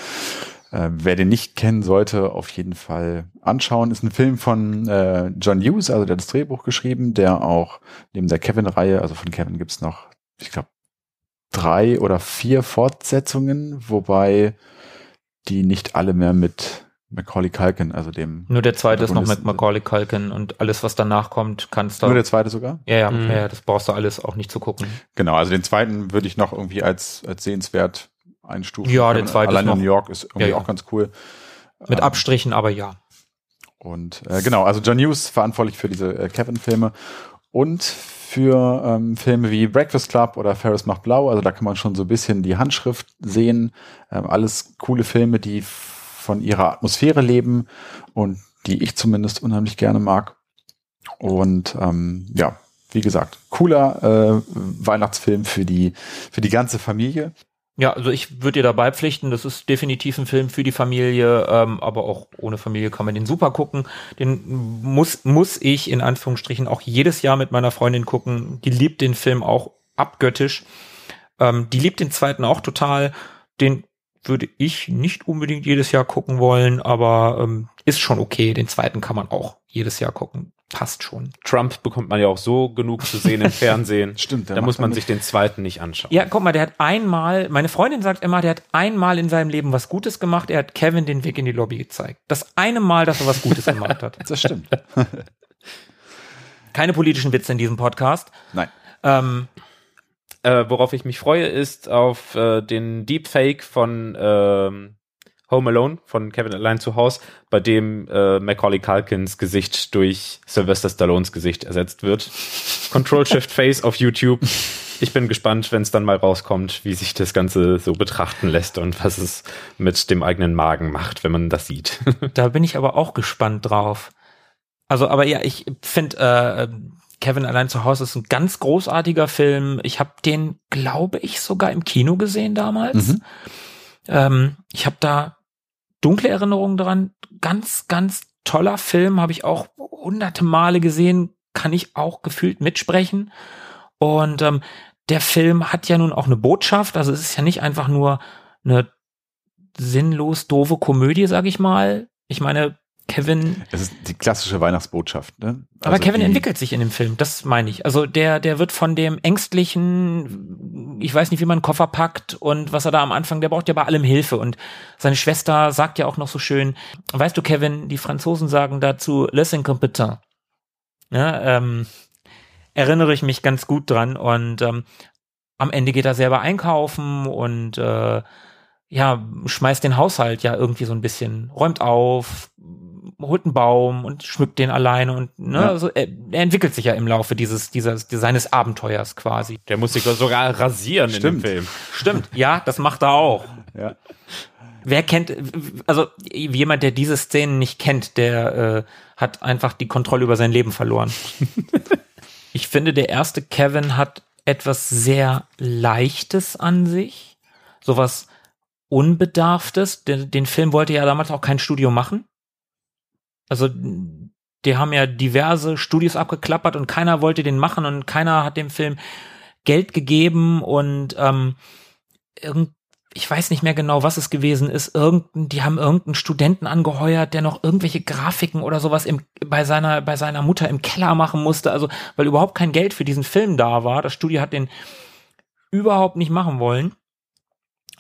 äh, wer den nicht kennen sollte, auf jeden Fall anschauen. Ist ein Film von äh, John Hughes, also der hat das Drehbuch geschrieben, der auch neben der Kevin-Reihe, also von Kevin gibt's noch, ich glaube, drei oder vier Fortsetzungen, wobei die nicht alle mehr mit Macaulay Culkin, also dem Nur der zweite ist noch mit. Macaulay Culkin und alles, was danach kommt, kannst du. nur der zweite sogar. ja, ja, Mhm. ja, das brauchst du alles auch nicht zu gucken. Genau, also den zweiten würde ich noch irgendwie als, als sehenswert einstufen. Ja, der zweite ist Allein noch- in New York ist irgendwie Ja, ja. auch ganz cool. Mit Ähm, Abstrichen, aber ja. Und äh, genau, also John Hughes verantwortlich für diese äh, Kevin-Filme und für ähm, Filme wie Breakfast Club oder Ferris macht blau. Also da kann man schon so ein bisschen die Handschrift sehen. Ähm, alles coole Filme, die von ihrer Atmosphäre leben und die ich zumindest unheimlich gerne mag. Und ähm, ja, wie gesagt, cooler äh, Weihnachtsfilm für die für die ganze Familie. Ja, also ich würde dir dabei pflichten, das ist definitiv ein Film für die Familie, ähm, aber auch ohne Familie kann man den super gucken. Den muss, muss ich in Anführungsstrichen auch jedes Jahr mit meiner Freundin gucken. Die liebt den Film auch abgöttisch. Ähm, die liebt den zweiten auch total. Den würde ich nicht unbedingt jedes Jahr gucken wollen, aber ähm, ist schon okay. Den zweiten kann man auch jedes Jahr gucken. Passt schon. Trump bekommt man ja auch so genug zu sehen im Fernsehen. Stimmt, Da muss man sich den zweiten nicht anschauen. Ja, guck mal, der hat einmal, meine Freundin sagt immer, der hat einmal in seinem Leben was Gutes gemacht. Er hat Kevin den Weg in die Lobby gezeigt. Das eine Mal, dass er was Gutes gemacht hat. Das stimmt. Keine politischen Witze in diesem Podcast. Nein. Ähm, Äh, worauf ich mich freue, ist auf äh, den Deepfake von ähm, Home Alone von Kevin allein zu Haus, bei dem äh, Macaulay Culkins Gesicht durch Sylvester Stallones Gesicht ersetzt wird. Control Shift Face auf YouTube. Ich bin gespannt, wenn es dann mal rauskommt, wie sich das Ganze so betrachten lässt und was es mit dem eigenen Magen macht, wenn man das sieht. da bin ich aber auch gespannt drauf. Also, aber ja, ich finde, äh, Kevin allein zu Hause ist ein ganz großartiger Film. Ich habe den, glaube ich, sogar im Kino gesehen damals. Mhm. Ähm, ich habe da dunkle Erinnerungen dran. Ganz, ganz toller Film, habe ich auch hunderte Male gesehen, kann ich auch gefühlt mitsprechen. Und ähm, der Film hat ja nun auch eine Botschaft, also es ist ja nicht einfach nur eine sinnlos doofe Komödie, sag ich mal. Ich meine, Kevin Es ist die klassische Weihnachtsbotschaft. Ne? aber Also Kevin die- entwickelt sich in dem Film, das meine ich. Also der, der wird von dem ängstlichen, ich weiß nicht, wie man einen Koffer packt und was er da am Anfang, der braucht ja bei allem Hilfe. Und seine Schwester sagt ja auch noch so schön, weißt du, Kevin, die Franzosen sagen dazu, les incompetents. Ja, ähm, erinnere ich mich ganz gut dran. Und ähm, am Ende geht er selber einkaufen und äh, ja, schmeißt den Haushalt ja irgendwie so ein bisschen, räumt auf, holt einen Baum und schmückt den alleine und ne, Ja. also er, er entwickelt sich ja im Laufe dieses, dieses, seines Abenteuers quasi. Der muss sich sogar rasieren Stimmt. in dem Film. Stimmt, ja, das macht er auch. Ja. Wer kennt, also jemand, der diese Szenen nicht kennt, der äh, hat einfach die Kontrolle über sein Leben verloren. ich finde, der erste Kevin hat etwas sehr Leichtes an sich, sowas Unbedarftes. Den, den Film wollte ja damals auch kein Studio machen. Also die haben ja diverse Studios abgeklappert und keiner wollte den machen und keiner hat dem Film Geld gegeben und ähm, irgend, ich weiß nicht mehr genau, was es gewesen ist. Irgendein, die haben irgendeinen Studenten angeheuert, der noch irgendwelche Grafiken oder sowas im, bei seiner, bei seiner Mutter im Keller machen musste. Also, weil überhaupt kein Geld für diesen Film da war. Das Studio hat den überhaupt nicht machen wollen.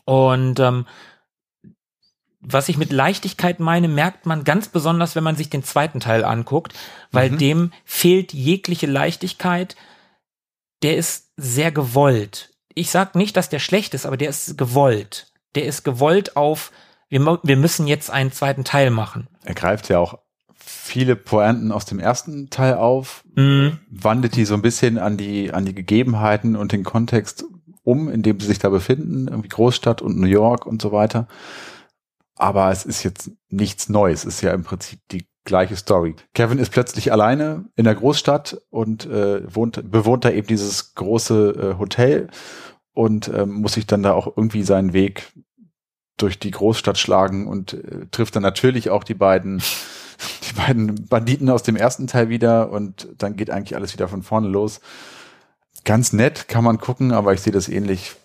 Und ähm, was ich mit Leichtigkeit meine, merkt man ganz besonders, wenn man sich den zweiten Teil anguckt, weil mhm. dem fehlt jegliche Leichtigkeit. Der ist sehr gewollt. Ich sag nicht, dass der schlecht ist, aber der ist gewollt. Der ist gewollt auf, wir, wir müssen jetzt einen zweiten Teil machen. Er greift ja auch viele Pointen aus dem ersten Teil auf, mhm. wandelt die so ein bisschen an die, an die Gegebenheiten und den Kontext um, in dem sie sich da befinden, irgendwie Großstadt und New York und so weiter. Aber es ist jetzt nichts Neues. Es ist ja im Prinzip die gleiche Story. Kevin ist plötzlich alleine in der Großstadt und äh, wohnt, bewohnt da eben dieses große äh, Hotel und äh, muss sich dann da auch irgendwie seinen Weg durch die Großstadt schlagen und äh, trifft dann natürlich auch die beiden die beiden Banditen aus dem ersten Teil wieder und dann geht eigentlich alles wieder von vorne los. Ganz nett kann man gucken, aber ich sehe das ähnlich.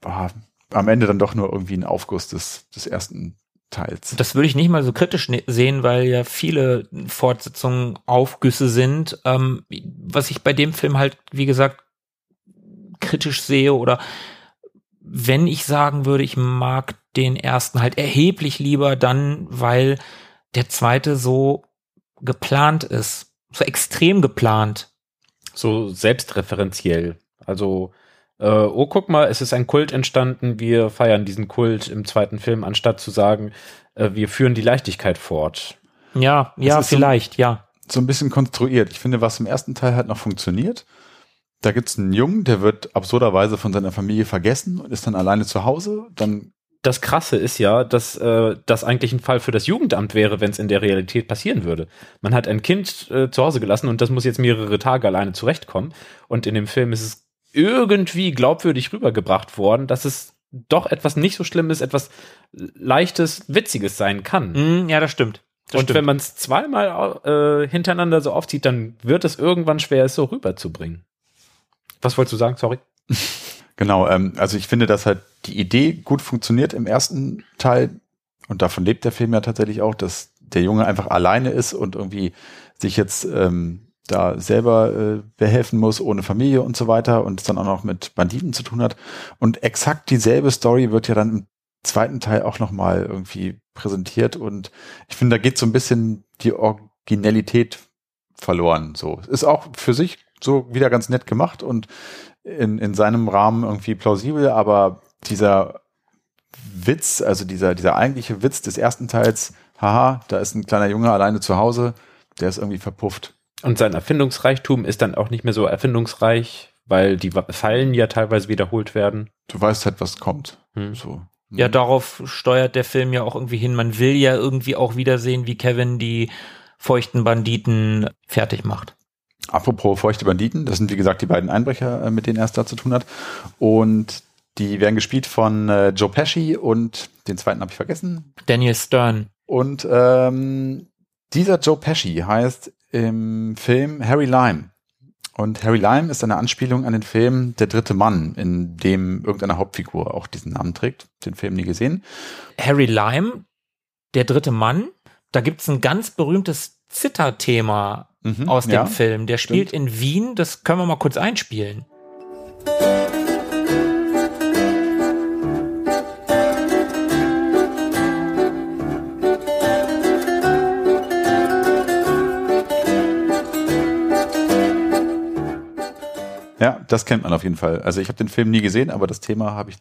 Boah, am Ende dann doch nur irgendwie ein Aufguss des, des ersten Teils. Das würde ich nicht mal so kritisch ne-, sehen, weil ja viele Fortsetzungen Aufgüsse sind. Ähm, was ich bei dem Film halt, wie gesagt, kritisch sehe oder wenn ich sagen würde, ich mag den ersten halt erheblich lieber dann, weil der zweite so geplant ist, so extrem geplant. So selbstreferenziell. Also äh, oh, guck mal, es ist ein Kult entstanden, wir feiern diesen Kult im zweiten Film, anstatt zu sagen, äh, wir führen die Leichtigkeit fort. Ja, ja, vielleicht, so, ja. So ein bisschen konstruiert. Ich finde, was im ersten Teil halt noch funktioniert, da gibt's einen Jungen, der wird absurderweise von seiner Familie vergessen und ist dann alleine zu Hause. Dann das Krasse ist ja, dass äh, das eigentlich ein Fall für das Jugendamt wäre, wenn es in der Realität passieren würde. Man hat ein Kind äh, zu Hause gelassen und das muss jetzt mehrere Tage alleine zurechtkommen. Und in dem Film ist es irgendwie glaubwürdig rübergebracht worden, dass es doch etwas nicht so Schlimmes, etwas Leichtes, Witziges sein kann. Mm, ja, das stimmt. Das und stimmt. wenn man es zweimal äh, hintereinander so aufzieht, dann wird es irgendwann schwer, es so rüberzubringen. Was wolltest du sagen? Sorry. Genau, ähm, also ich finde, dass halt die Idee gut funktioniert im ersten Teil und davon lebt der Film ja tatsächlich auch, dass der Junge einfach alleine ist und irgendwie sich jetzt ähm, da selber äh, behelfen muss, ohne Familie und so weiter und es dann auch noch mit Banditen zu tun hat. Und exakt dieselbe Story wird ja dann im zweiten Teil auch nochmal irgendwie präsentiert und ich finde, da geht so ein bisschen die Originalität verloren. So ist auch für sich so wieder ganz nett gemacht und in, in seinem Rahmen irgendwie plausibel, aber dieser Witz, also dieser, dieser eigentliche Witz des ersten Teils, haha, da ist ein kleiner Junge alleine zu Hause, der ist irgendwie verpufft. Und sein Erfindungsreichtum ist dann auch nicht mehr so erfindungsreich, weil die Fallen ja teilweise wiederholt werden. Du weißt halt, was kommt. Hm. So. Ja, darauf steuert der Film ja auch irgendwie hin. Man will ja irgendwie auch wiedersehen, wie Kevin die feuchten Banditen fertig macht. Apropos feuchte Banditen, das sind wie gesagt die beiden Einbrecher, äh, mit denen er es da zu tun hat. Und die werden gespielt von äh, Joe Pesci und den zweiten habe ich vergessen. Daniel Stern. Und ähm, dieser Joe Pesci heißt im Film Harry Lime. Und Harry Lime ist eine Anspielung an den Film Der dritte Mann, in dem irgendeine Hauptfigur auch diesen Namen trägt. Den Film nie gesehen. Harry Lime, Der dritte Mann, da gibt's ein ganz berühmtes Zitterthema mhm, aus dem ja, Film. Der spielt stimmt. in Wien, das können wir mal kurz einspielen. Ja, das kennt man auf jeden Fall. Also ich habe den Film nie gesehen, aber das Thema habe ich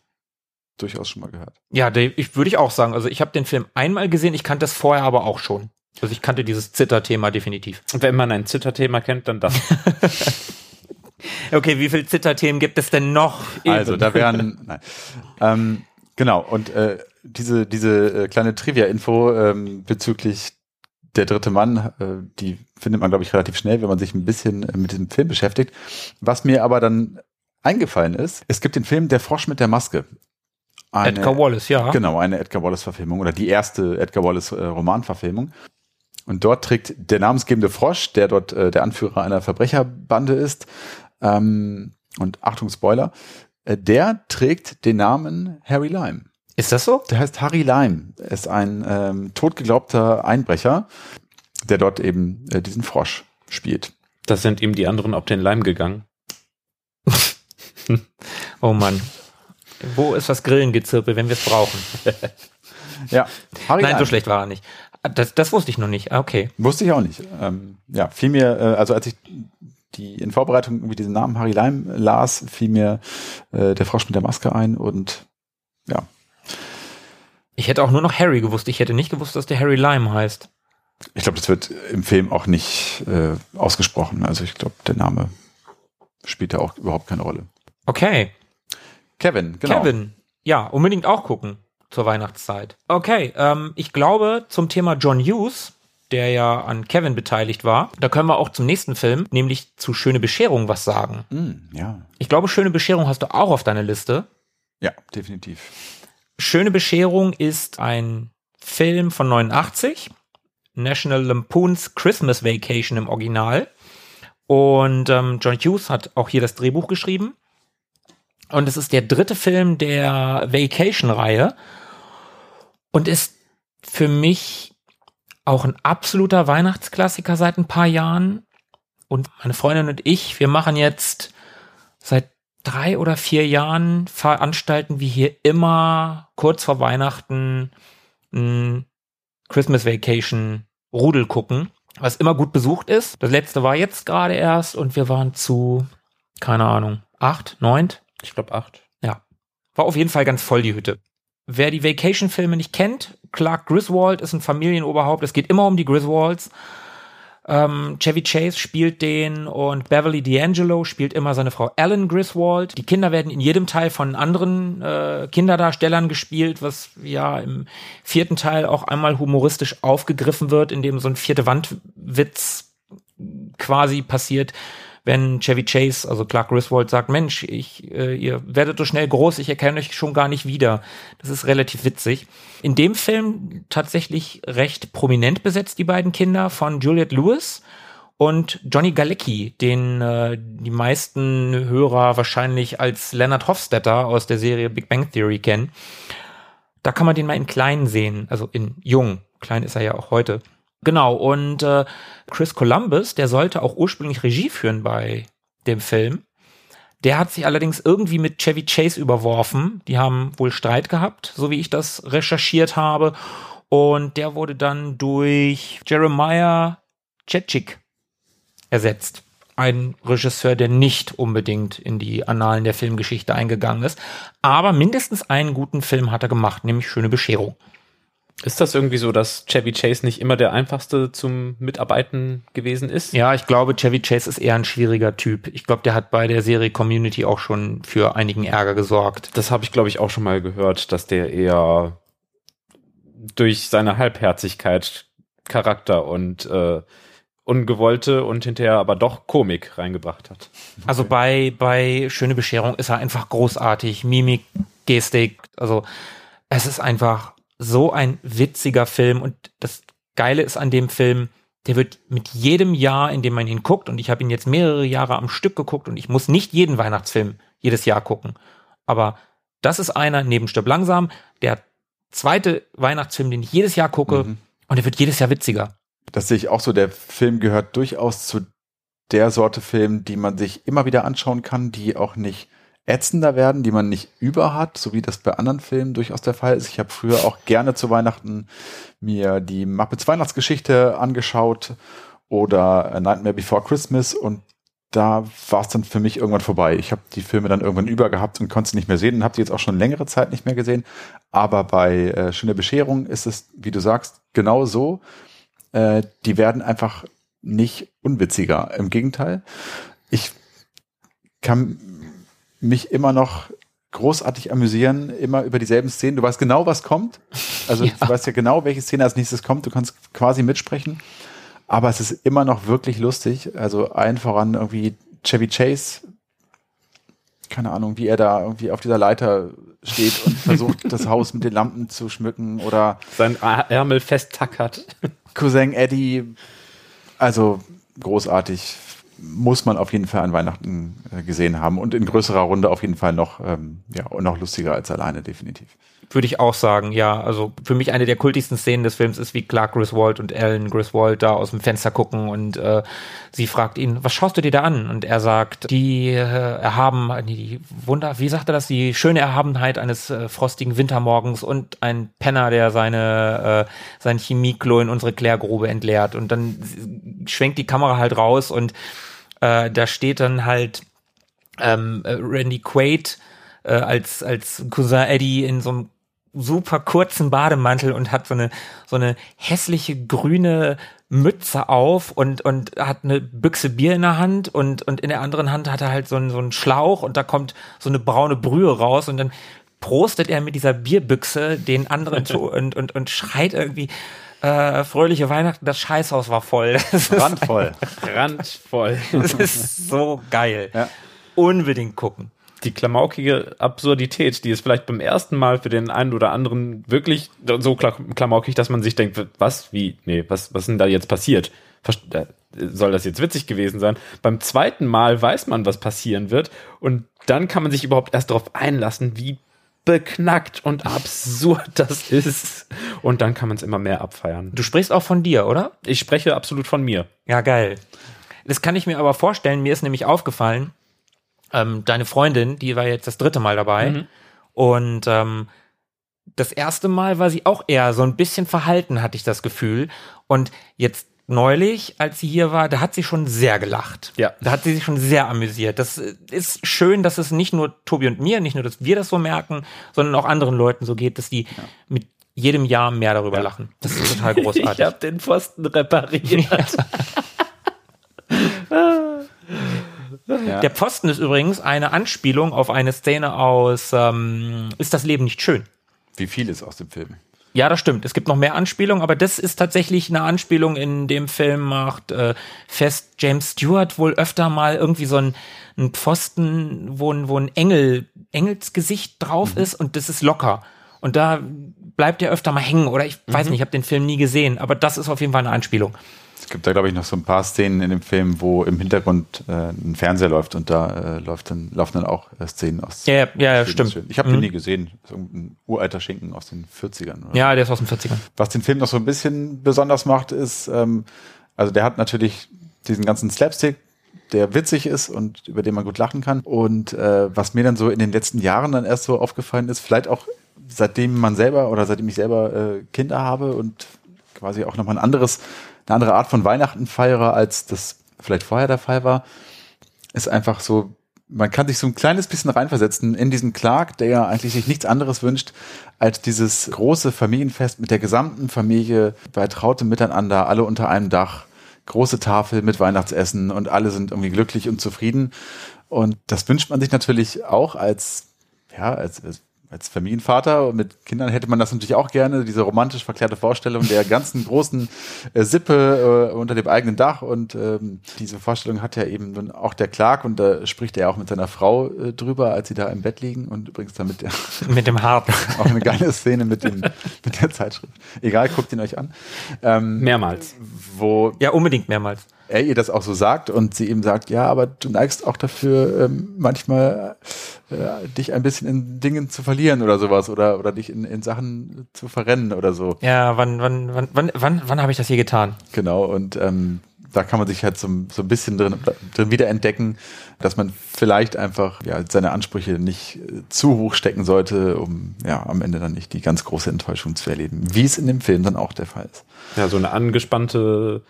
durchaus schon mal gehört. Ja, ich würde ich auch sagen. Also ich habe den Film einmal gesehen, ich kannte das vorher aber auch schon. Also ich kannte dieses Zitterthema definitiv. Und wenn man ein Zitterthema kennt, dann das. okay, wie viele Zitterthemen gibt es denn noch? Eben? Also da wären, nein. Ähm, genau, und äh, diese, diese äh, kleine Trivia-Info ähm, bezüglich der dritte Mann, äh, die findet man, glaube ich, relativ schnell, wenn man sich ein bisschen äh, mit diesem Film beschäftigt. Was mir aber dann eingefallen ist, es gibt den Film Der Frosch mit der Maske. Eine, Edgar Wallace, ja. Genau, eine Edgar Wallace-Verfilmung oder die erste Edgar Wallace-Romanverfilmung. Und dort trägt der namensgebende Frosch, der dort äh, der Anführer einer Verbrecherbande ist, ähm, und Achtung Spoiler, äh, der trägt den Namen Harry Lime. Ist das so? Der heißt Harry Lime. Er ist ein ähm, totgeglaubter Einbrecher, der dort eben äh, diesen Frosch spielt. Das sind ihm die anderen auf den Leim gegangen. oh Mann. Wo ist das Grillengezirpe, wenn wir es brauchen? ja. Harry Nein, Lime. so schlecht war er nicht. Das, das wusste ich noch nicht. Ah, okay. Wusste ich auch nicht. Ähm, ja, fiel mir, äh, also als ich die in Vorbereitung irgendwie diesen Namen Harry Lime las, fiel mir äh, der Frosch mit der Maske ein und ja. Ich hätte auch nur noch Harry gewusst. Ich hätte nicht gewusst, dass der Harry Lime heißt. Ich glaube, das wird im Film auch nicht äh, ausgesprochen. Also ich glaube, der Name spielt da auch überhaupt keine Rolle. Okay. Kevin, genau. Kevin, ja, unbedingt auch gucken zur Weihnachtszeit. Okay, ähm, ich glaube zum Thema John Hughes, der ja an Kevin beteiligt war, da können wir auch zum nächsten Film, nämlich zu Schöne Bescherung, was sagen. Mm, ja. Ich glaube, Schöne Bescherung hast du auch auf deiner Liste. Ja, definitiv. Schöne Bescherung ist ein Film von 89, National Lampoon's Christmas Vacation im Original. Und ähm, John Hughes hat auch hier das Drehbuch geschrieben. Und es ist der dritte Film der Vacation-Reihe und ist für mich auch ein absoluter Weihnachtsklassiker seit ein paar Jahren. Und meine Freundin und ich, wir machen jetzt seit drei oder vier Jahren veranstalten wir hier immer kurz vor Weihnachten ein Christmas Vacation Rudel gucken, was immer gut besucht ist. Das letzte war jetzt gerade erst und wir waren zu, keine Ahnung, acht, neunt. Ich glaube acht. Ja. War auf jeden Fall ganz voll die Hütte. Wer die Vacation-Filme nicht kennt, Clark Griswold ist ein Familienoberhaupt. Es geht immer um die Griswolds. Ähm, Chevy Chase spielt den und Beverly D'Angelo spielt immer seine Frau Ellen Griswold. Die Kinder werden in jedem Teil von anderen äh, Kinderdarstellern gespielt, was ja im vierten Teil auch einmal humoristisch aufgegriffen wird, indem so ein vierte Wandwitz quasi passiert wenn Chevy Chase, also Clark Griswold, sagt, Mensch, ich, äh, ihr werdet so schnell groß, ich erkenne euch schon gar nicht wieder. Das ist relativ witzig. In dem Film tatsächlich recht prominent besetzt, die beiden Kinder von Juliette Lewis und Johnny Galecki, den äh, die meisten Hörer wahrscheinlich als Leonard Hofstetter aus der Serie Big Bang Theory kennen. Da kann man den mal in klein sehen, also in jung. Klein ist er ja auch heute. Genau, und äh, Chris Columbus, der sollte auch ursprünglich Regie führen bei dem Film. Der hat sich allerdings irgendwie mit Chevy Chase überworfen. Die haben wohl Streit gehabt, so wie ich das recherchiert habe. Und der wurde dann durch Jeremiah Chetchik ersetzt. Ein Regisseur, der nicht unbedingt in die Annalen der Filmgeschichte eingegangen ist. Aber mindestens einen guten Film hat er gemacht, nämlich Schöne Bescherung. Ist das irgendwie so, dass Chevy Chase nicht immer der einfachste zum Mitarbeiten gewesen ist? Ja, ich glaube, Chevy Chase ist eher ein schwieriger Typ. Ich glaube, der hat bei der Serie Community auch schon für einigen Ärger gesorgt. Das habe ich, glaube ich, auch schon mal gehört, dass der eher durch seine Halbherzigkeit Charakter und äh, ungewollte und hinterher aber doch Komik reingebracht hat. Also bei, bei Schöne Bescherung ist er einfach großartig. Mimik, Gestik, also es ist einfach so ein witziger Film und das Geile ist an dem Film, der wird mit jedem Jahr, in dem man ihn guckt, und ich habe ihn jetzt mehrere Jahre am Stück geguckt und ich muss nicht jeden Weihnachtsfilm jedes Jahr gucken. Aber das ist einer, neben Stirb langsam, der zweite Weihnachtsfilm, den ich jedes Jahr gucke, mhm. und der wird jedes Jahr witziger. Das sehe ich auch so. Der Film gehört durchaus zu der Sorte Film, die man sich immer wieder anschauen kann, die auch nicht ätzender werden, die man nicht über hat, so wie das bei anderen Filmen durchaus der Fall ist. Ich habe früher auch gerne zu Weihnachten mir die Muppets Weihnachtsgeschichte angeschaut oder Nightmare Before Christmas und da war es dann für mich irgendwann vorbei. Ich habe die Filme dann irgendwann über gehabt und konnte sie nicht mehr sehen und habe sie jetzt auch schon längere Zeit nicht mehr gesehen. Aber bei äh, Schöne Bescherung ist es, wie du sagst, genau so. Äh, die werden einfach nicht unwitziger. Im Gegenteil. Ich kann mich immer noch großartig amüsieren, immer über dieselben Szenen. Du weißt genau, was kommt. Also Ja. du weißt ja genau, welche Szene als nächstes kommt. Du kannst quasi mitsprechen. Aber es ist immer noch wirklich lustig. Also allen voran irgendwie Chevy Chase. Keine Ahnung, wie er da irgendwie auf dieser Leiter steht und versucht, das Haus mit den Lampen zu schmücken. Oder Sein Ärmel festtackert. Cousin Eddie. Also großartig. Muss man auf jeden Fall an Weihnachten äh, gesehen haben. Und in größerer Runde auf jeden Fall noch, ähm, ja, noch lustiger als alleine, definitiv. Würde ich auch sagen, ja. Also für mich eine der kultigsten Szenen des Films ist, wie Clark Griswold und Ellen Griswold da aus dem Fenster gucken und äh, sie fragt ihn, was schaust du dir da an? Und er sagt, die äh, erhaben, die Wunder, wie sagt er das, die schöne Erhabenheit eines äh, frostigen Wintermorgens und ein Penner, der seine äh, sein Chemieklo in unsere Klärgrube entleert. Und dann schwenkt die Kamera halt raus und äh, da steht dann halt ähm, äh, Randy Quaid äh, als, als Cousin Eddie in so einem super kurzen Bademantel und hat so eine, so eine hässliche grüne Mütze auf und, und hat eine Büchse Bier in der Hand und, und in der anderen Hand hat er halt so einen, so einen Schlauch und da kommt so eine braune Brühe raus und dann prostet er mit dieser Bierbüchse den anderen zu und, und, und schreit irgendwie, äh, fröhliche Weihnachten, das Scheißhaus war voll. Das ist, Randvoll. Randvoll. das ist so geil. Ja. Unbedingt gucken. die klamaukige Absurdität, die ist vielleicht beim ersten Mal für den einen oder anderen wirklich so kla- klamaukig, dass man sich denkt, was, wie, nee, was, was ist denn da jetzt passiert? Äh, Soll das jetzt witzig gewesen sein? Beim zweiten Mal weiß man, was passieren wird und dann kann man sich überhaupt erst darauf einlassen, wie beknackt und absurd das ist. Und dann kann man es immer mehr abfeiern. Du sprichst auch von dir, oder? Ich spreche absolut von mir. Ja, geil. Das kann ich mir aber vorstellen. Mir ist nämlich aufgefallen, ähm, deine Freundin, die war jetzt das dritte Mal dabei. Und ähm, das erste Mal war sie auch eher so ein bisschen verhalten, hatte ich das Gefühl. Und jetzt neulich, als sie hier war, da hat sie schon sehr gelacht. Ja. Da hat sie sich schon sehr amüsiert. Das ist schön, dass es nicht nur Tobi und mir, nicht nur, dass wir das so merken, sondern auch anderen Leuten so geht, dass die mit jedem Jahr mehr darüber lachen. Das ist total großartig. Ich habe den Pfosten repariert. Ja. Der Pfosten ist übrigens eine Anspielung auf eine Szene aus ähm, Ist das Leben nicht schön? Wie viel ist aus dem Film? Ja, das stimmt. Es gibt noch mehr Anspielungen, aber das ist tatsächlich eine Anspielung in dem Film macht äh, fest James Stewart wohl öfter mal irgendwie so ein, ein Pfosten, wo ein, wo ein Engel, Engelsgesicht drauf ist und das ist locker. Und da bleibt er öfter mal hängen oder ich weiß nicht, ich habe den Film nie gesehen, aber das ist auf jeden Fall eine Anspielung. Es gibt da, glaube ich, noch so ein paar Szenen in dem Film, wo im Hintergrund äh, ein Fernseher läuft und da äh, läuft dann, laufen dann auch äh, Szenen aus. Ja, ja, ja, stimmt. Ich habe den nie gesehen. Das ist irgendein uralter Schinken aus den 40ern. Oder? Ja, der ist aus den 40ern. Was den Film noch so ein bisschen besonders macht, ist, ähm, also der hat natürlich diesen ganzen Slapstick, der witzig ist und über den man gut lachen kann. Und äh, was mir dann so in den letzten Jahren dann erst so aufgefallen ist, vielleicht auch seitdem man selber oder seitdem ich selber äh, Kinder habe und quasi auch nochmal ein anderes, eine andere Art von Weihnachten feiere, als das vielleicht vorher der Fall war, ist einfach so, man kann sich so ein kleines bisschen reinversetzen in diesen Clark, der ja eigentlich sich nichts anderes wünscht, als dieses große Familienfest mit der gesamten Familie bei trautem Miteinander, alle unter einem Dach, große Tafel mit Weihnachtsessen und alle sind irgendwie glücklich und zufrieden. Und das wünscht man sich natürlich auch als, ja, als, als als Familienvater und mit Kindern hätte man das natürlich auch gerne, diese romantisch verklärte Vorstellung der ganzen großen äh, Sippe äh, unter dem eigenen Dach. Und ähm, diese Vorstellung hat ja eben nun auch der Clark und da spricht er auch mit seiner Frau äh, drüber, als sie da im Bett liegen und übrigens damit der Mit dem Harp. auch eine geile Szene mit, dem, mit der Zeitschrift. Egal, guckt ihn euch an. Ähm, Mehrmals. wo Ja, unbedingt mehrmals. Er ihr das auch so sagt und sie ihm sagt, ja, aber du neigst auch dafür, ähm, manchmal äh, dich ein bisschen in Dingen zu verlieren oder sowas oder, oder dich in, in Sachen zu verrennen oder so. Ja, wann, wann, wann, wann, wann, wann habe ich das hier getan? Genau, und ähm, da kann man sich halt so, so ein bisschen drin, drin wiederentdecken, dass man vielleicht einfach ja, seine Ansprüche nicht zu hoch stecken sollte, um ja am Ende dann nicht die ganz große Enttäuschung zu erleben, wie es in dem Film dann auch der Fall ist. Ja, so eine angespannte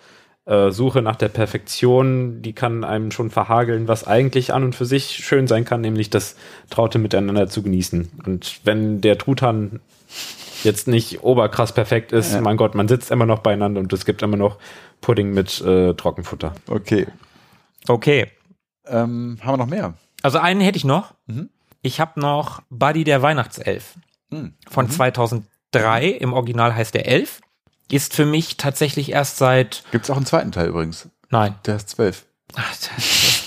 äh, Suche nach der Perfektion, die kann einem schon verhageln, was eigentlich an und für sich schön sein kann, nämlich das traute Miteinander zu genießen. Und wenn der Truthahn jetzt nicht oberkrass perfekt ist, Ja. mein Gott, man sitzt immer noch beieinander und es gibt immer noch Pudding mit äh, Trockenfutter. Okay. Okay. Ähm, haben wir noch mehr? Also einen hätte ich noch. Mhm. Ich habe noch Buddy der Weihnachtself Hm. von 2003. Im Original heißt der Elf. Ist für mich tatsächlich erst seit, Gibt's auch einen zweiten Teil übrigens. nein, Der ist zwölf. Ach,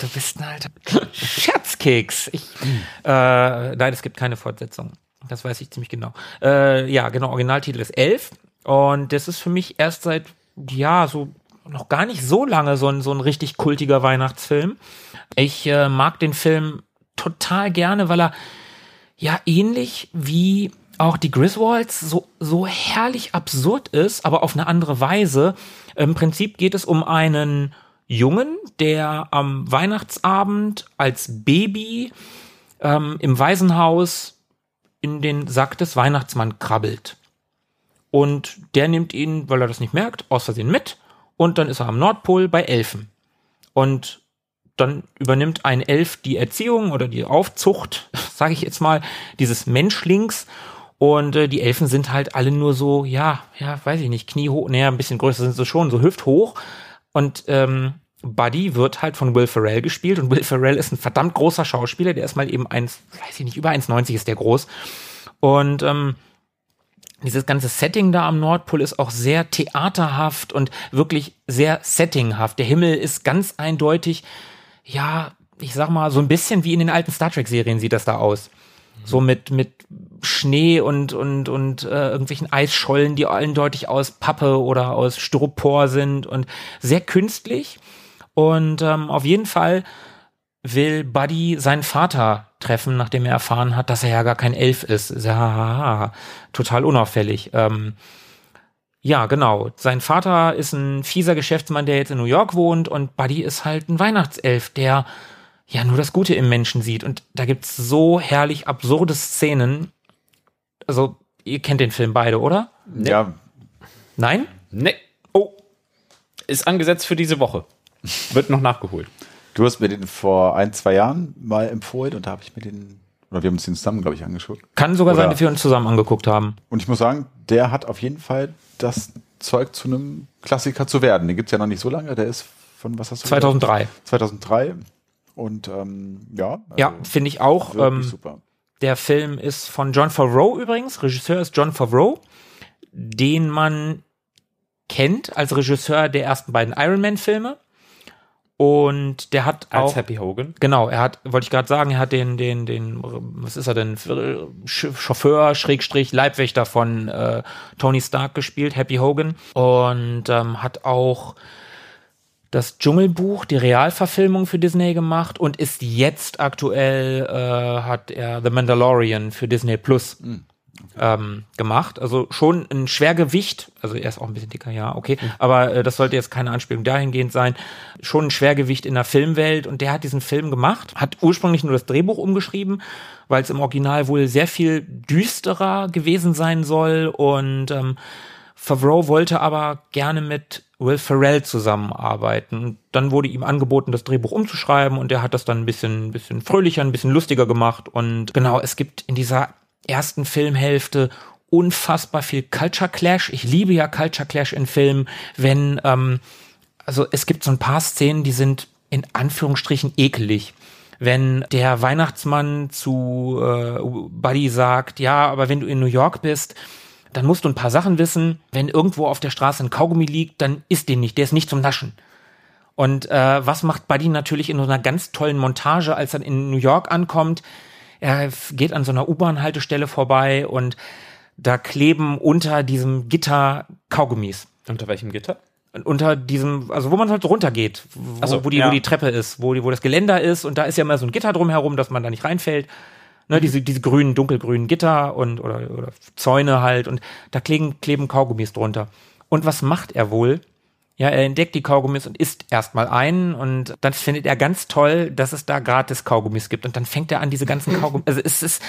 du bist ein alter Scherzkeks. Ich, äh, nein, es gibt keine Fortsetzung. Das weiß ich ziemlich genau. Äh, ja, genau, Originaltitel ist 11. Und das ist für mich erst seit, ja, so noch gar nicht so lange so ein, so ein richtig kultiger Weihnachtsfilm. Ich äh, mag den Film total gerne, weil er ja ähnlich wie auch die Griswolds so, so herrlich absurd ist, aber auf eine andere Weise. Im Prinzip geht es um einen Jungen, der am Weihnachtsabend als Baby ähm, im Waisenhaus in den Sack des Weihnachtsmann krabbelt. Und der nimmt ihn, weil er das nicht merkt, aus Versehen mit. Und dann ist er am Nordpol bei Elfen. Und dann übernimmt ein Elf die Erziehung oder die Aufzucht, sage ich jetzt mal, dieses Menschlings. Und äh, die Elfen sind halt alle nur so, ja, ja, weiß ich nicht, kniehoch, naja, ein bisschen größer sind sie schon, so hüfthoch. Und ähm, Buddy wird halt von Will Ferrell gespielt und Will Ferrell ist ein verdammt großer Schauspieler, der ist mal eben eins, weiß ich nicht, über 1,90 ist der groß. Und ähm, dieses ganze Setting da am Nordpol ist auch sehr theaterhaft und wirklich sehr settinghaft. Der Himmel ist ganz eindeutig, ja, ich sag mal, so ein bisschen wie in den alten Star Trek-Serien sieht das da aus. So mit, mit Schnee und, und, und äh, irgendwelchen Eisschollen, die eindeutig aus Pappe oder aus Styropor sind und sehr künstlich. Und ähm, auf jeden Fall will Buddy seinen Vater treffen, nachdem er erfahren hat, dass er ja gar kein Elf ist. Ja, total unauffällig. Ähm, ja, genau. Sein Vater ist ein fieser Geschäftsmann, der jetzt in New York wohnt und Buddy ist halt ein Weihnachtself, der ja nur das Gute im Menschen sieht. Und da gibt's so herrlich absurde Szenen. Also, ihr kennt den Film beide, oder? Ja, Nein? Nee. Oh. Ist angesetzt für diese Woche. Wird noch nachgeholt. du hast mir den vor ein, zwei Jahren mal empfohlen und da habe ich mir den, oder wir haben uns den zusammen, glaube ich, angeschaut. Kann sogar sein, Oder- dass wir uns zusammen angeguckt haben. Und ich muss sagen, der hat auf jeden Fall das Zeug zu einem Klassiker zu werden. Den gibt's ja noch nicht so lange, der ist von, was hast du gesagt? 2003. 2003. Und ähm, ja, also Ja, finde ich auch. wirklich Ähm, super. Der Film ist von John Favreau übrigens. Regisseur ist John Favreau, den man kennt als Regisseur der ersten beiden Iron Man Filme. Und der hat Als auch Happy Hogan. genau, er hat, wollte ich gerade sagen, er hat den, den, den, was ist er denn, Chauffeur, Schrägstrich, Leibwächter von äh, Tony Stark gespielt, Happy Hogan. Und ähm, hat auch das Dschungelbuch, die Realverfilmung für Disney gemacht und ist jetzt aktuell, äh, hat er The Mandalorian für Disney Plus ähm, gemacht. Also schon ein Schwergewicht, also er ist auch ein bisschen dicker, ja, okay, aber äh, das sollte jetzt keine Anspielung dahingehend sein. Schon ein Schwergewicht in der Filmwelt und der hat diesen Film gemacht, hat ursprünglich nur das Drehbuch umgeschrieben, weil es im Original wohl sehr viel düsterer gewesen sein soll und ähm, Favreau wollte aber gerne mit Will Ferrell zusammenarbeiten. Und dann wurde ihm angeboten, das Drehbuch umzuschreiben und er hat das dann ein bisschen, bisschen fröhlicher, ein bisschen lustiger gemacht. Und genau, es gibt in dieser ersten Filmhälfte unfassbar viel Culture Clash. Ich liebe ja Culture Clash in Filmen, wenn, ähm, also es gibt so ein paar Szenen, die sind in Anführungsstrichen ekelig. Wenn der Weihnachtsmann zu äh, Buddy sagt, ja, aber wenn du in New York bist, dann musst du ein paar Sachen wissen. Wenn irgendwo auf der Straße ein Kaugummi liegt, dann isst den nicht, der ist nicht zum Naschen. Und äh, was macht Buddy natürlich in so einer ganz tollen Montage, als er in New York ankommt? Er geht an so einer U-Bahn-Haltestelle vorbei und da kleben unter diesem Gitter Kaugummis. Unter welchem Gitter? Unter diesem, also wo man halt runtergeht, wo, so, wo, die, ja. wo die Treppe ist, wo, die, wo das Geländer ist und da ist ja immer so ein Gitter drumherum, dass man da nicht reinfällt. Ne, diese, diese grünen, dunkelgrünen Gitter und oder, oder Zäune halt und da kleben, kleben Kaugummis drunter. Und was macht er wohl? Ja, er entdeckt die Kaugummis und isst erstmal einen und dann findet er ganz toll, dass es da gratis Kaugummis gibt und dann fängt er an, diese ganzen Kaugummis, also es ist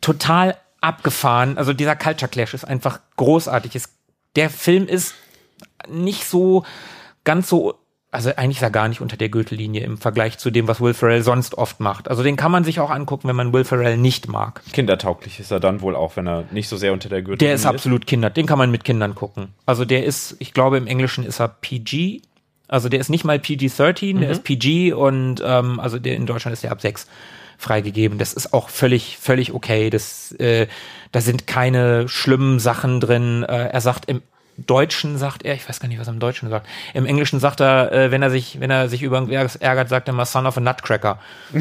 total abgefahren. Also dieser Culture Clash ist einfach großartig. Es, der Film ist nicht so ganz so, also eigentlich ist er gar nicht unter der Gürtellinie im Vergleich zu dem, was Will Ferrell sonst oft macht. Also den kann man sich auch angucken, wenn man Will Ferrell nicht mag. Kindertauglich ist er dann wohl auch, wenn er nicht so sehr unter der Gürtel Der ist absolut Kinder, den kann man mit Kindern gucken. Also der ist, ich glaube im Englischen ist er PG, also der ist nicht mal PG-13, der ist PG und ähm, also der in Deutschland ist der ab 6. freigegeben. Das ist auch völlig, völlig okay. Das, äh, da sind keine schlimmen Sachen drin. Äh, er sagt im Deutschen sagt er, ich weiß gar nicht, was er im Deutschen sagt. Im Englischen sagt er, äh, wenn er sich, wenn er sich über irgendwas ärgert, sagt er mal Son of a Nutcracker.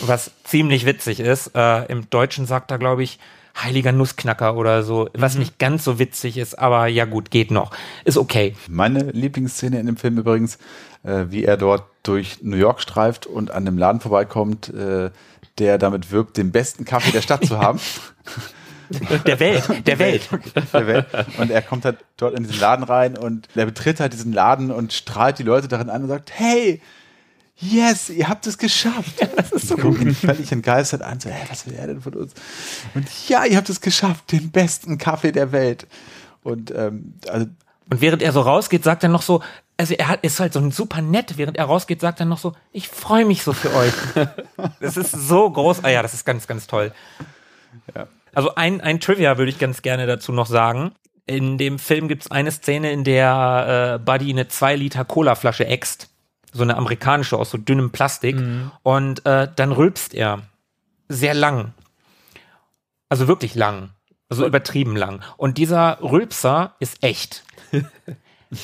was ziemlich witzig ist. Äh, Im Deutschen sagt er, glaube ich, heiliger Nussknacker oder so, was nicht ganz so witzig ist, aber ja gut, geht noch. Ist okay. Meine Lieblingsszene in dem Film übrigens, äh, wie er dort durch New York streift und an dem Laden vorbeikommt, äh, der damit wirbt, den besten Kaffee der Stadt zu haben. Der Welt, der Welt. der Welt. Und er kommt halt dort in diesen Laden rein und er betritt halt diesen Laden und strahlt die Leute darin an und sagt, hey, yes, ihr habt es geschafft. Ja, das ist so gucken ihn völlig entgeistert an, so, hey, was will er denn von uns? Und ja, ihr habt es geschafft, den besten Kaffee der Welt. Und ähm, also und während er so rausgeht, sagt er noch so, also er hat, ist halt so ein super nett, während er rausgeht, sagt er noch so, ich freue mich so für euch. das ist so groß. Ah ja, das ist ganz, ganz toll. Ja. Also ein, ein Trivia würde ich ganz gerne dazu noch sagen. In dem Film gibt es eine Szene, in der äh, Buddy eine 2 Liter Cola-Flasche äxt. So eine amerikanische aus so dünnem Plastik. Mhm. Und äh, dann rülpst er. Sehr lang. Also wirklich lang. Also übertrieben lang. Und dieser Rülpser ist echt.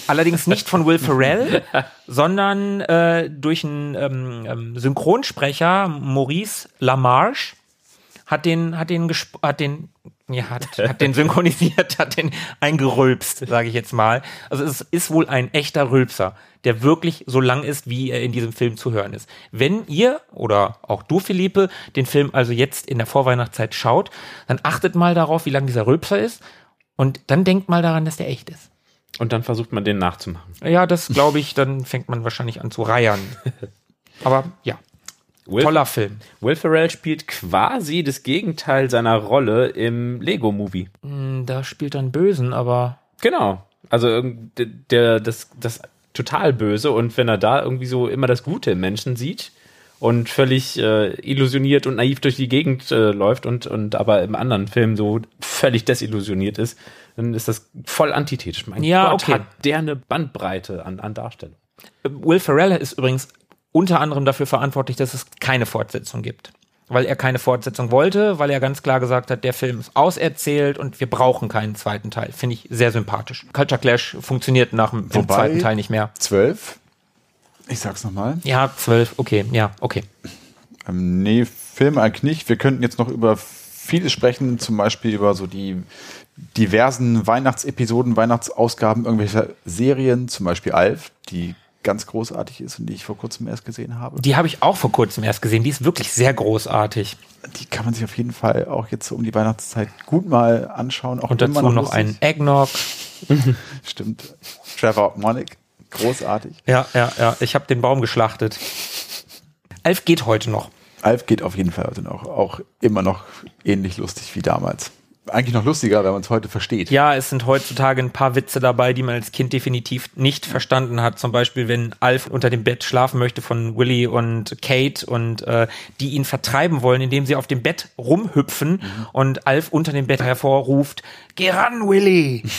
Allerdings nicht von Will Ferrell, sondern äh, durch einen ähm, ähm, Synchronsprecher, Maurice Lamarche, hat den, hat den, hat den, ja, hat, hat den synchronisiert, hat den eingerülpst, sage ich jetzt mal. Also es ist wohl ein echter Rülpser, der wirklich so lang ist, wie er in diesem Film zu hören ist. Wenn ihr oder auch du, Philippe, den Film also jetzt in der Vorweihnachtszeit schaut, dann achtet mal darauf, wie lang dieser Rülpser ist und dann denkt mal daran, dass der echt ist. Und dann versucht man den nachzumachen. Ja, das glaube ich, dann fängt man wahrscheinlich an zu reiern. Aber ja. Will, Toller Film. Will Ferrell spielt quasi das Gegenteil seiner Rolle im Lego-Movie. Hm, da spielt er einen Bösen, aber. Genau. Also der, das, das total Böse und wenn er da irgendwie so immer das Gute im Menschen sieht und völlig äh, illusioniert und naiv durch die Gegend äh, läuft und, und aber im anderen Film so völlig desillusioniert ist, dann ist das voll antithetisch. Mein ja, Gott, okay. hat der eine Bandbreite an, an Darstellung. Will Ferrell ist übrigens unter anderem dafür verantwortlich, dass es keine Fortsetzung gibt. Weil er keine Fortsetzung wollte, weil er ganz klar gesagt hat, der Film ist auserzählt und wir brauchen keinen zweiten Teil. Finde ich sehr sympathisch. Culture Clash funktioniert nach dem Wobei, zweiten Teil nicht mehr. Zwölf? Ich sag's nochmal. Ja, zwölf, okay, ja, okay. Ähm, nee, Film eigentlich nicht. Wir könnten jetzt noch über vieles sprechen, zum Beispiel über so die diversen Weihnachtsepisoden, Weihnachtsausgaben irgendwelcher Serien, zum Beispiel Alf, die ganz großartig ist und die ich vor kurzem erst gesehen habe. Die habe ich auch vor kurzem erst gesehen. Die ist wirklich sehr großartig. Die kann man sich auf jeden Fall auch jetzt um die Weihnachtszeit gut mal anschauen. Auch und dazu noch, noch ein Eggnog. Stimmt. Trevor Monick. Großartig. Ja, ja, ja. Ich habe den Baum geschlachtet. Alf geht heute noch. Alf geht auf jeden Fall heute noch. Auch immer noch ähnlich lustig wie damals eigentlich noch lustiger, wenn man es heute versteht. Ja, es sind heutzutage ein paar Witze dabei, die man als Kind definitiv nicht verstanden hat. Zum Beispiel, wenn Alf unter dem Bett schlafen möchte von Willy und Kate und äh, die ihn vertreiben wollen, indem sie auf dem Bett rumhüpfen mhm. und Alf unter dem Bett hervorruft, Geh ran, Willy!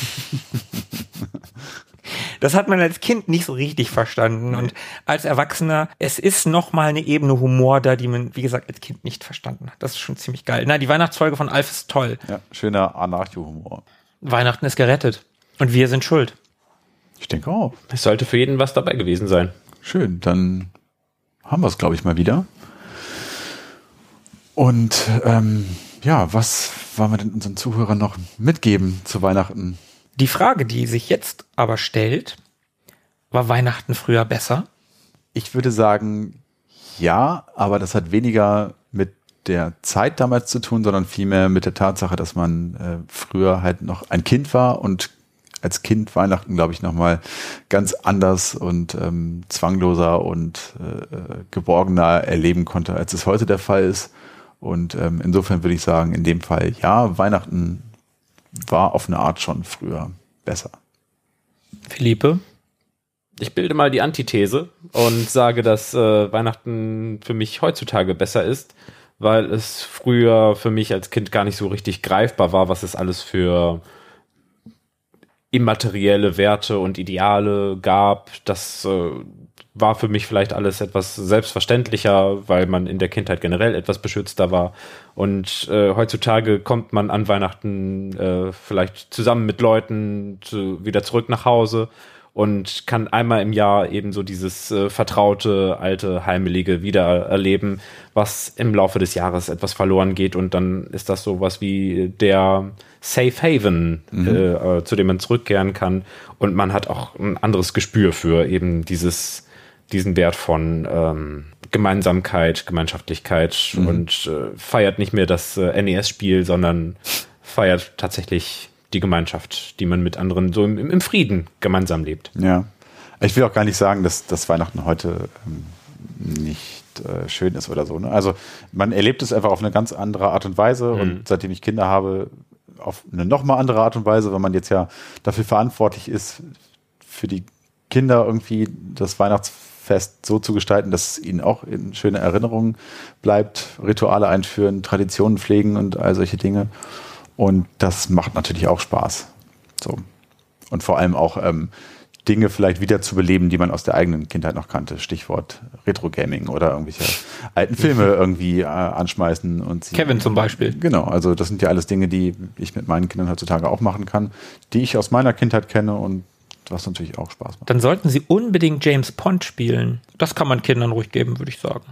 Das hat man als Kind nicht so richtig verstanden. Und als Erwachsener, es ist nochmal eine Ebene Humor da, die man, wie gesagt, als Kind nicht verstanden hat. Das ist schon ziemlich geil. Na, die Weihnachtsfolge von Alf ist toll. Ja, schöner Anarcho-Humor. Weihnachten ist gerettet. Und wir sind schuld. Ich denke auch. Es sollte für jeden was dabei gewesen sein. Schön, dann haben wir es, glaube ich, mal wieder. Und ähm, ja, was wollen wir denn unseren Zuhörern noch mitgeben zu Weihnachten? Die Frage, die sich jetzt aber stellt, war Weihnachten früher besser? Ich würde sagen, ja, aber das hat weniger mit der Zeit damals zu tun, sondern vielmehr mit der Tatsache, dass man äh, früher halt noch ein Kind war und als Kind Weihnachten, glaube ich, nochmal ganz anders und ähm, zwangloser und äh, äh, geborgener erleben konnte, als es heute der Fall ist. Und ähm, insofern würde ich sagen, in dem Fall, ja, Weihnachten war auf eine Art schon früher besser. Philippe? Ich bilde mal die Antithese und sage, dass äh, Weihnachten für mich heutzutage besser ist, weil es früher für mich als Kind gar nicht so richtig greifbar war, was es alles für immaterielle Werte und Ideale gab. Das äh, war für mich vielleicht alles etwas selbstverständlicher, weil man in der Kindheit generell etwas beschützter war. Und äh, heutzutage kommt man an Weihnachten äh, vielleicht zusammen mit Leuten zu, wieder zurück nach Hause und kann einmal im Jahr eben so dieses äh, vertraute, alte, heimelige wieder erleben, was im Laufe des Jahres etwas verloren geht. Und dann ist das so was wie der Safe Haven, mhm. äh, äh zu dem man zurückkehren kann. Und man hat auch ein anderes Gespür für eben dieses diesen Wert von ähm, Gemeinsamkeit, Gemeinschaftlichkeit mhm. und äh, feiert nicht mehr das äh, NES-Spiel, sondern feiert tatsächlich die Gemeinschaft, die man mit anderen so im, im Frieden gemeinsam lebt. Ja. Ich will auch gar nicht sagen, dass, dass Weihnachten heute ähm, nicht äh, schön ist oder so. Ne? Also man erlebt es einfach auf eine ganz andere Art und Weise mhm. und seitdem ich Kinder habe, auf eine nochmal andere Art und Weise, weil man jetzt ja dafür verantwortlich ist, für die Kinder irgendwie das Weihnachtsfest Fest so zu gestalten, dass es ihnen auch in schöne Erinnerungen bleibt, Rituale einführen, Traditionen pflegen und all solche Dinge. Und das macht natürlich auch Spaß. So. Und vor allem auch ähm, Dinge vielleicht wieder zu beleben, die man aus der eigenen Kindheit noch kannte. Stichwort Retro-Gaming oder irgendwelche alten Filme irgendwie äh, anschmeißen und sie. Kevin zum Beispiel. Genau, also das sind ja alles Dinge, die ich mit meinen Kindern heutzutage auch machen kann, die ich aus meiner Kindheit kenne und was natürlich auch Spaß macht. Dann sollten Sie unbedingt James Pond spielen. Das kann man Kindern ruhig geben, würde ich sagen.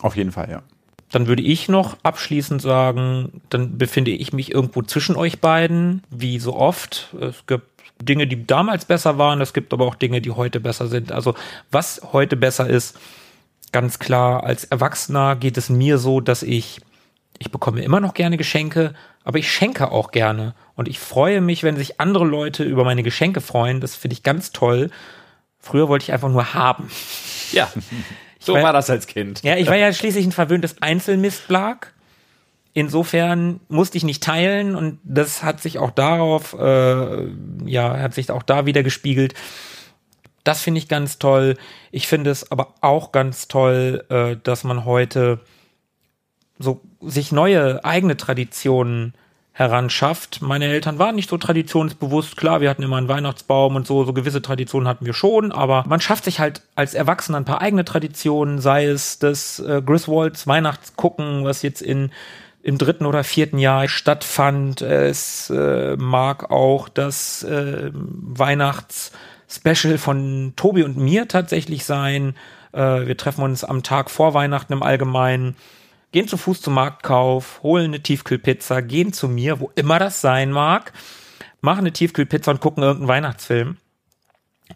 Auf jeden Fall, ja. Dann würde ich noch abschließend sagen, dann befinde ich mich irgendwo zwischen euch beiden, wie so oft. Es gibt Dinge, die damals besser waren, es gibt aber auch Dinge, die heute besser sind. Also was heute besser ist, ganz klar, als Erwachsener geht es mir so, dass ich, ich bekomme immer noch gerne Geschenke, aber ich schenke auch gerne. Und ich freue mich, wenn sich andere Leute über meine Geschenke freuen. Das finde ich ganz toll. Früher wollte ich einfach nur haben. Ja, so war, war, das als Kind. Ja, ich war ja schließlich ein verwöhntes Einzelmistblag. Insofern musste ich nicht teilen und das hat sich auch darauf, äh, ja, hat sich auch da wieder gespiegelt. Das finde ich ganz toll. Ich finde es aber auch ganz toll, äh, dass man heute so sich neue eigene Traditionen heranschafft. Meine Eltern waren nicht so traditionsbewusst. Klar, wir hatten immer einen Weihnachtsbaum und so, so gewisse Traditionen hatten wir schon, aber man schafft sich halt als Erwachsener ein paar eigene Traditionen, sei es das äh, Griswolds Weihnachtsgucken, was jetzt in im dritten oder vierten Jahr stattfand. Es äh, mag auch das äh, Weihnachtsspecial von Tobi und mir tatsächlich sein. Äh, wir treffen uns am Tag vor Weihnachten im Allgemeinen gehen zu Fuß zum Marktkauf, holen eine Tiefkühlpizza, gehen zu mir, wo immer das sein mag, machen eine Tiefkühlpizza und gucken irgendeinen Weihnachtsfilm.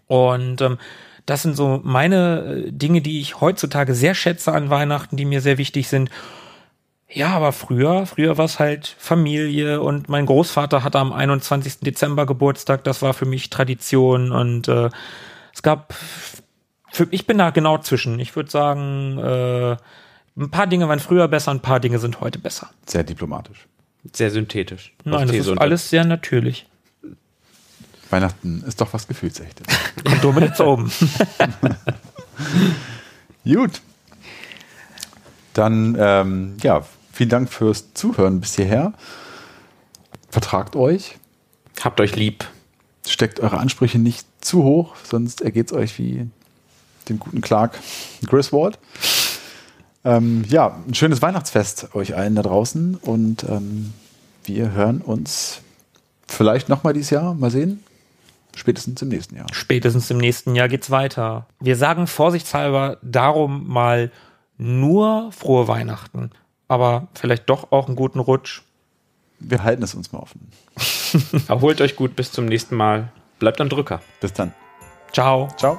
Und ähm, das sind so meine äh, Dinge, die ich heutzutage sehr schätze an Weihnachten, die mir sehr wichtig sind. Ja, aber früher, früher war es halt Familie und mein Großvater hatte am 21. Dezember Geburtstag, das war für mich Tradition und äh, es gab, für, ich bin da genau zwischen. Ich würde sagen, äh, ein paar Dinge waren früher besser, ein paar Dinge sind heute besser. Sehr diplomatisch. Sehr synthetisch. Nein, das ist alles sehr natürlich. Weihnachten ist doch was Gefühlsechtes. Und Dominik oben. Gut. Dann, ähm, ja, vielen Dank fürs Zuhören bis hierher. Vertragt euch. Habt euch lieb. Steckt eure Ansprüche nicht zu hoch, sonst ergeht es euch wie dem guten Clark Griswold. Ähm, ja, ein schönes Weihnachtsfest euch allen da draußen und ähm, wir hören uns vielleicht nochmal dieses Jahr. Mal sehen. Spätestens im nächsten Jahr. Spätestens im nächsten Jahr geht's weiter. Wir sagen vorsichtshalber darum mal nur frohe Weihnachten, aber vielleicht doch auch einen guten Rutsch. Wir halten es uns mal offen. Erholt euch gut, bis zum nächsten Mal. Bleibt am Drücker. Bis dann. Ciao. Ciao.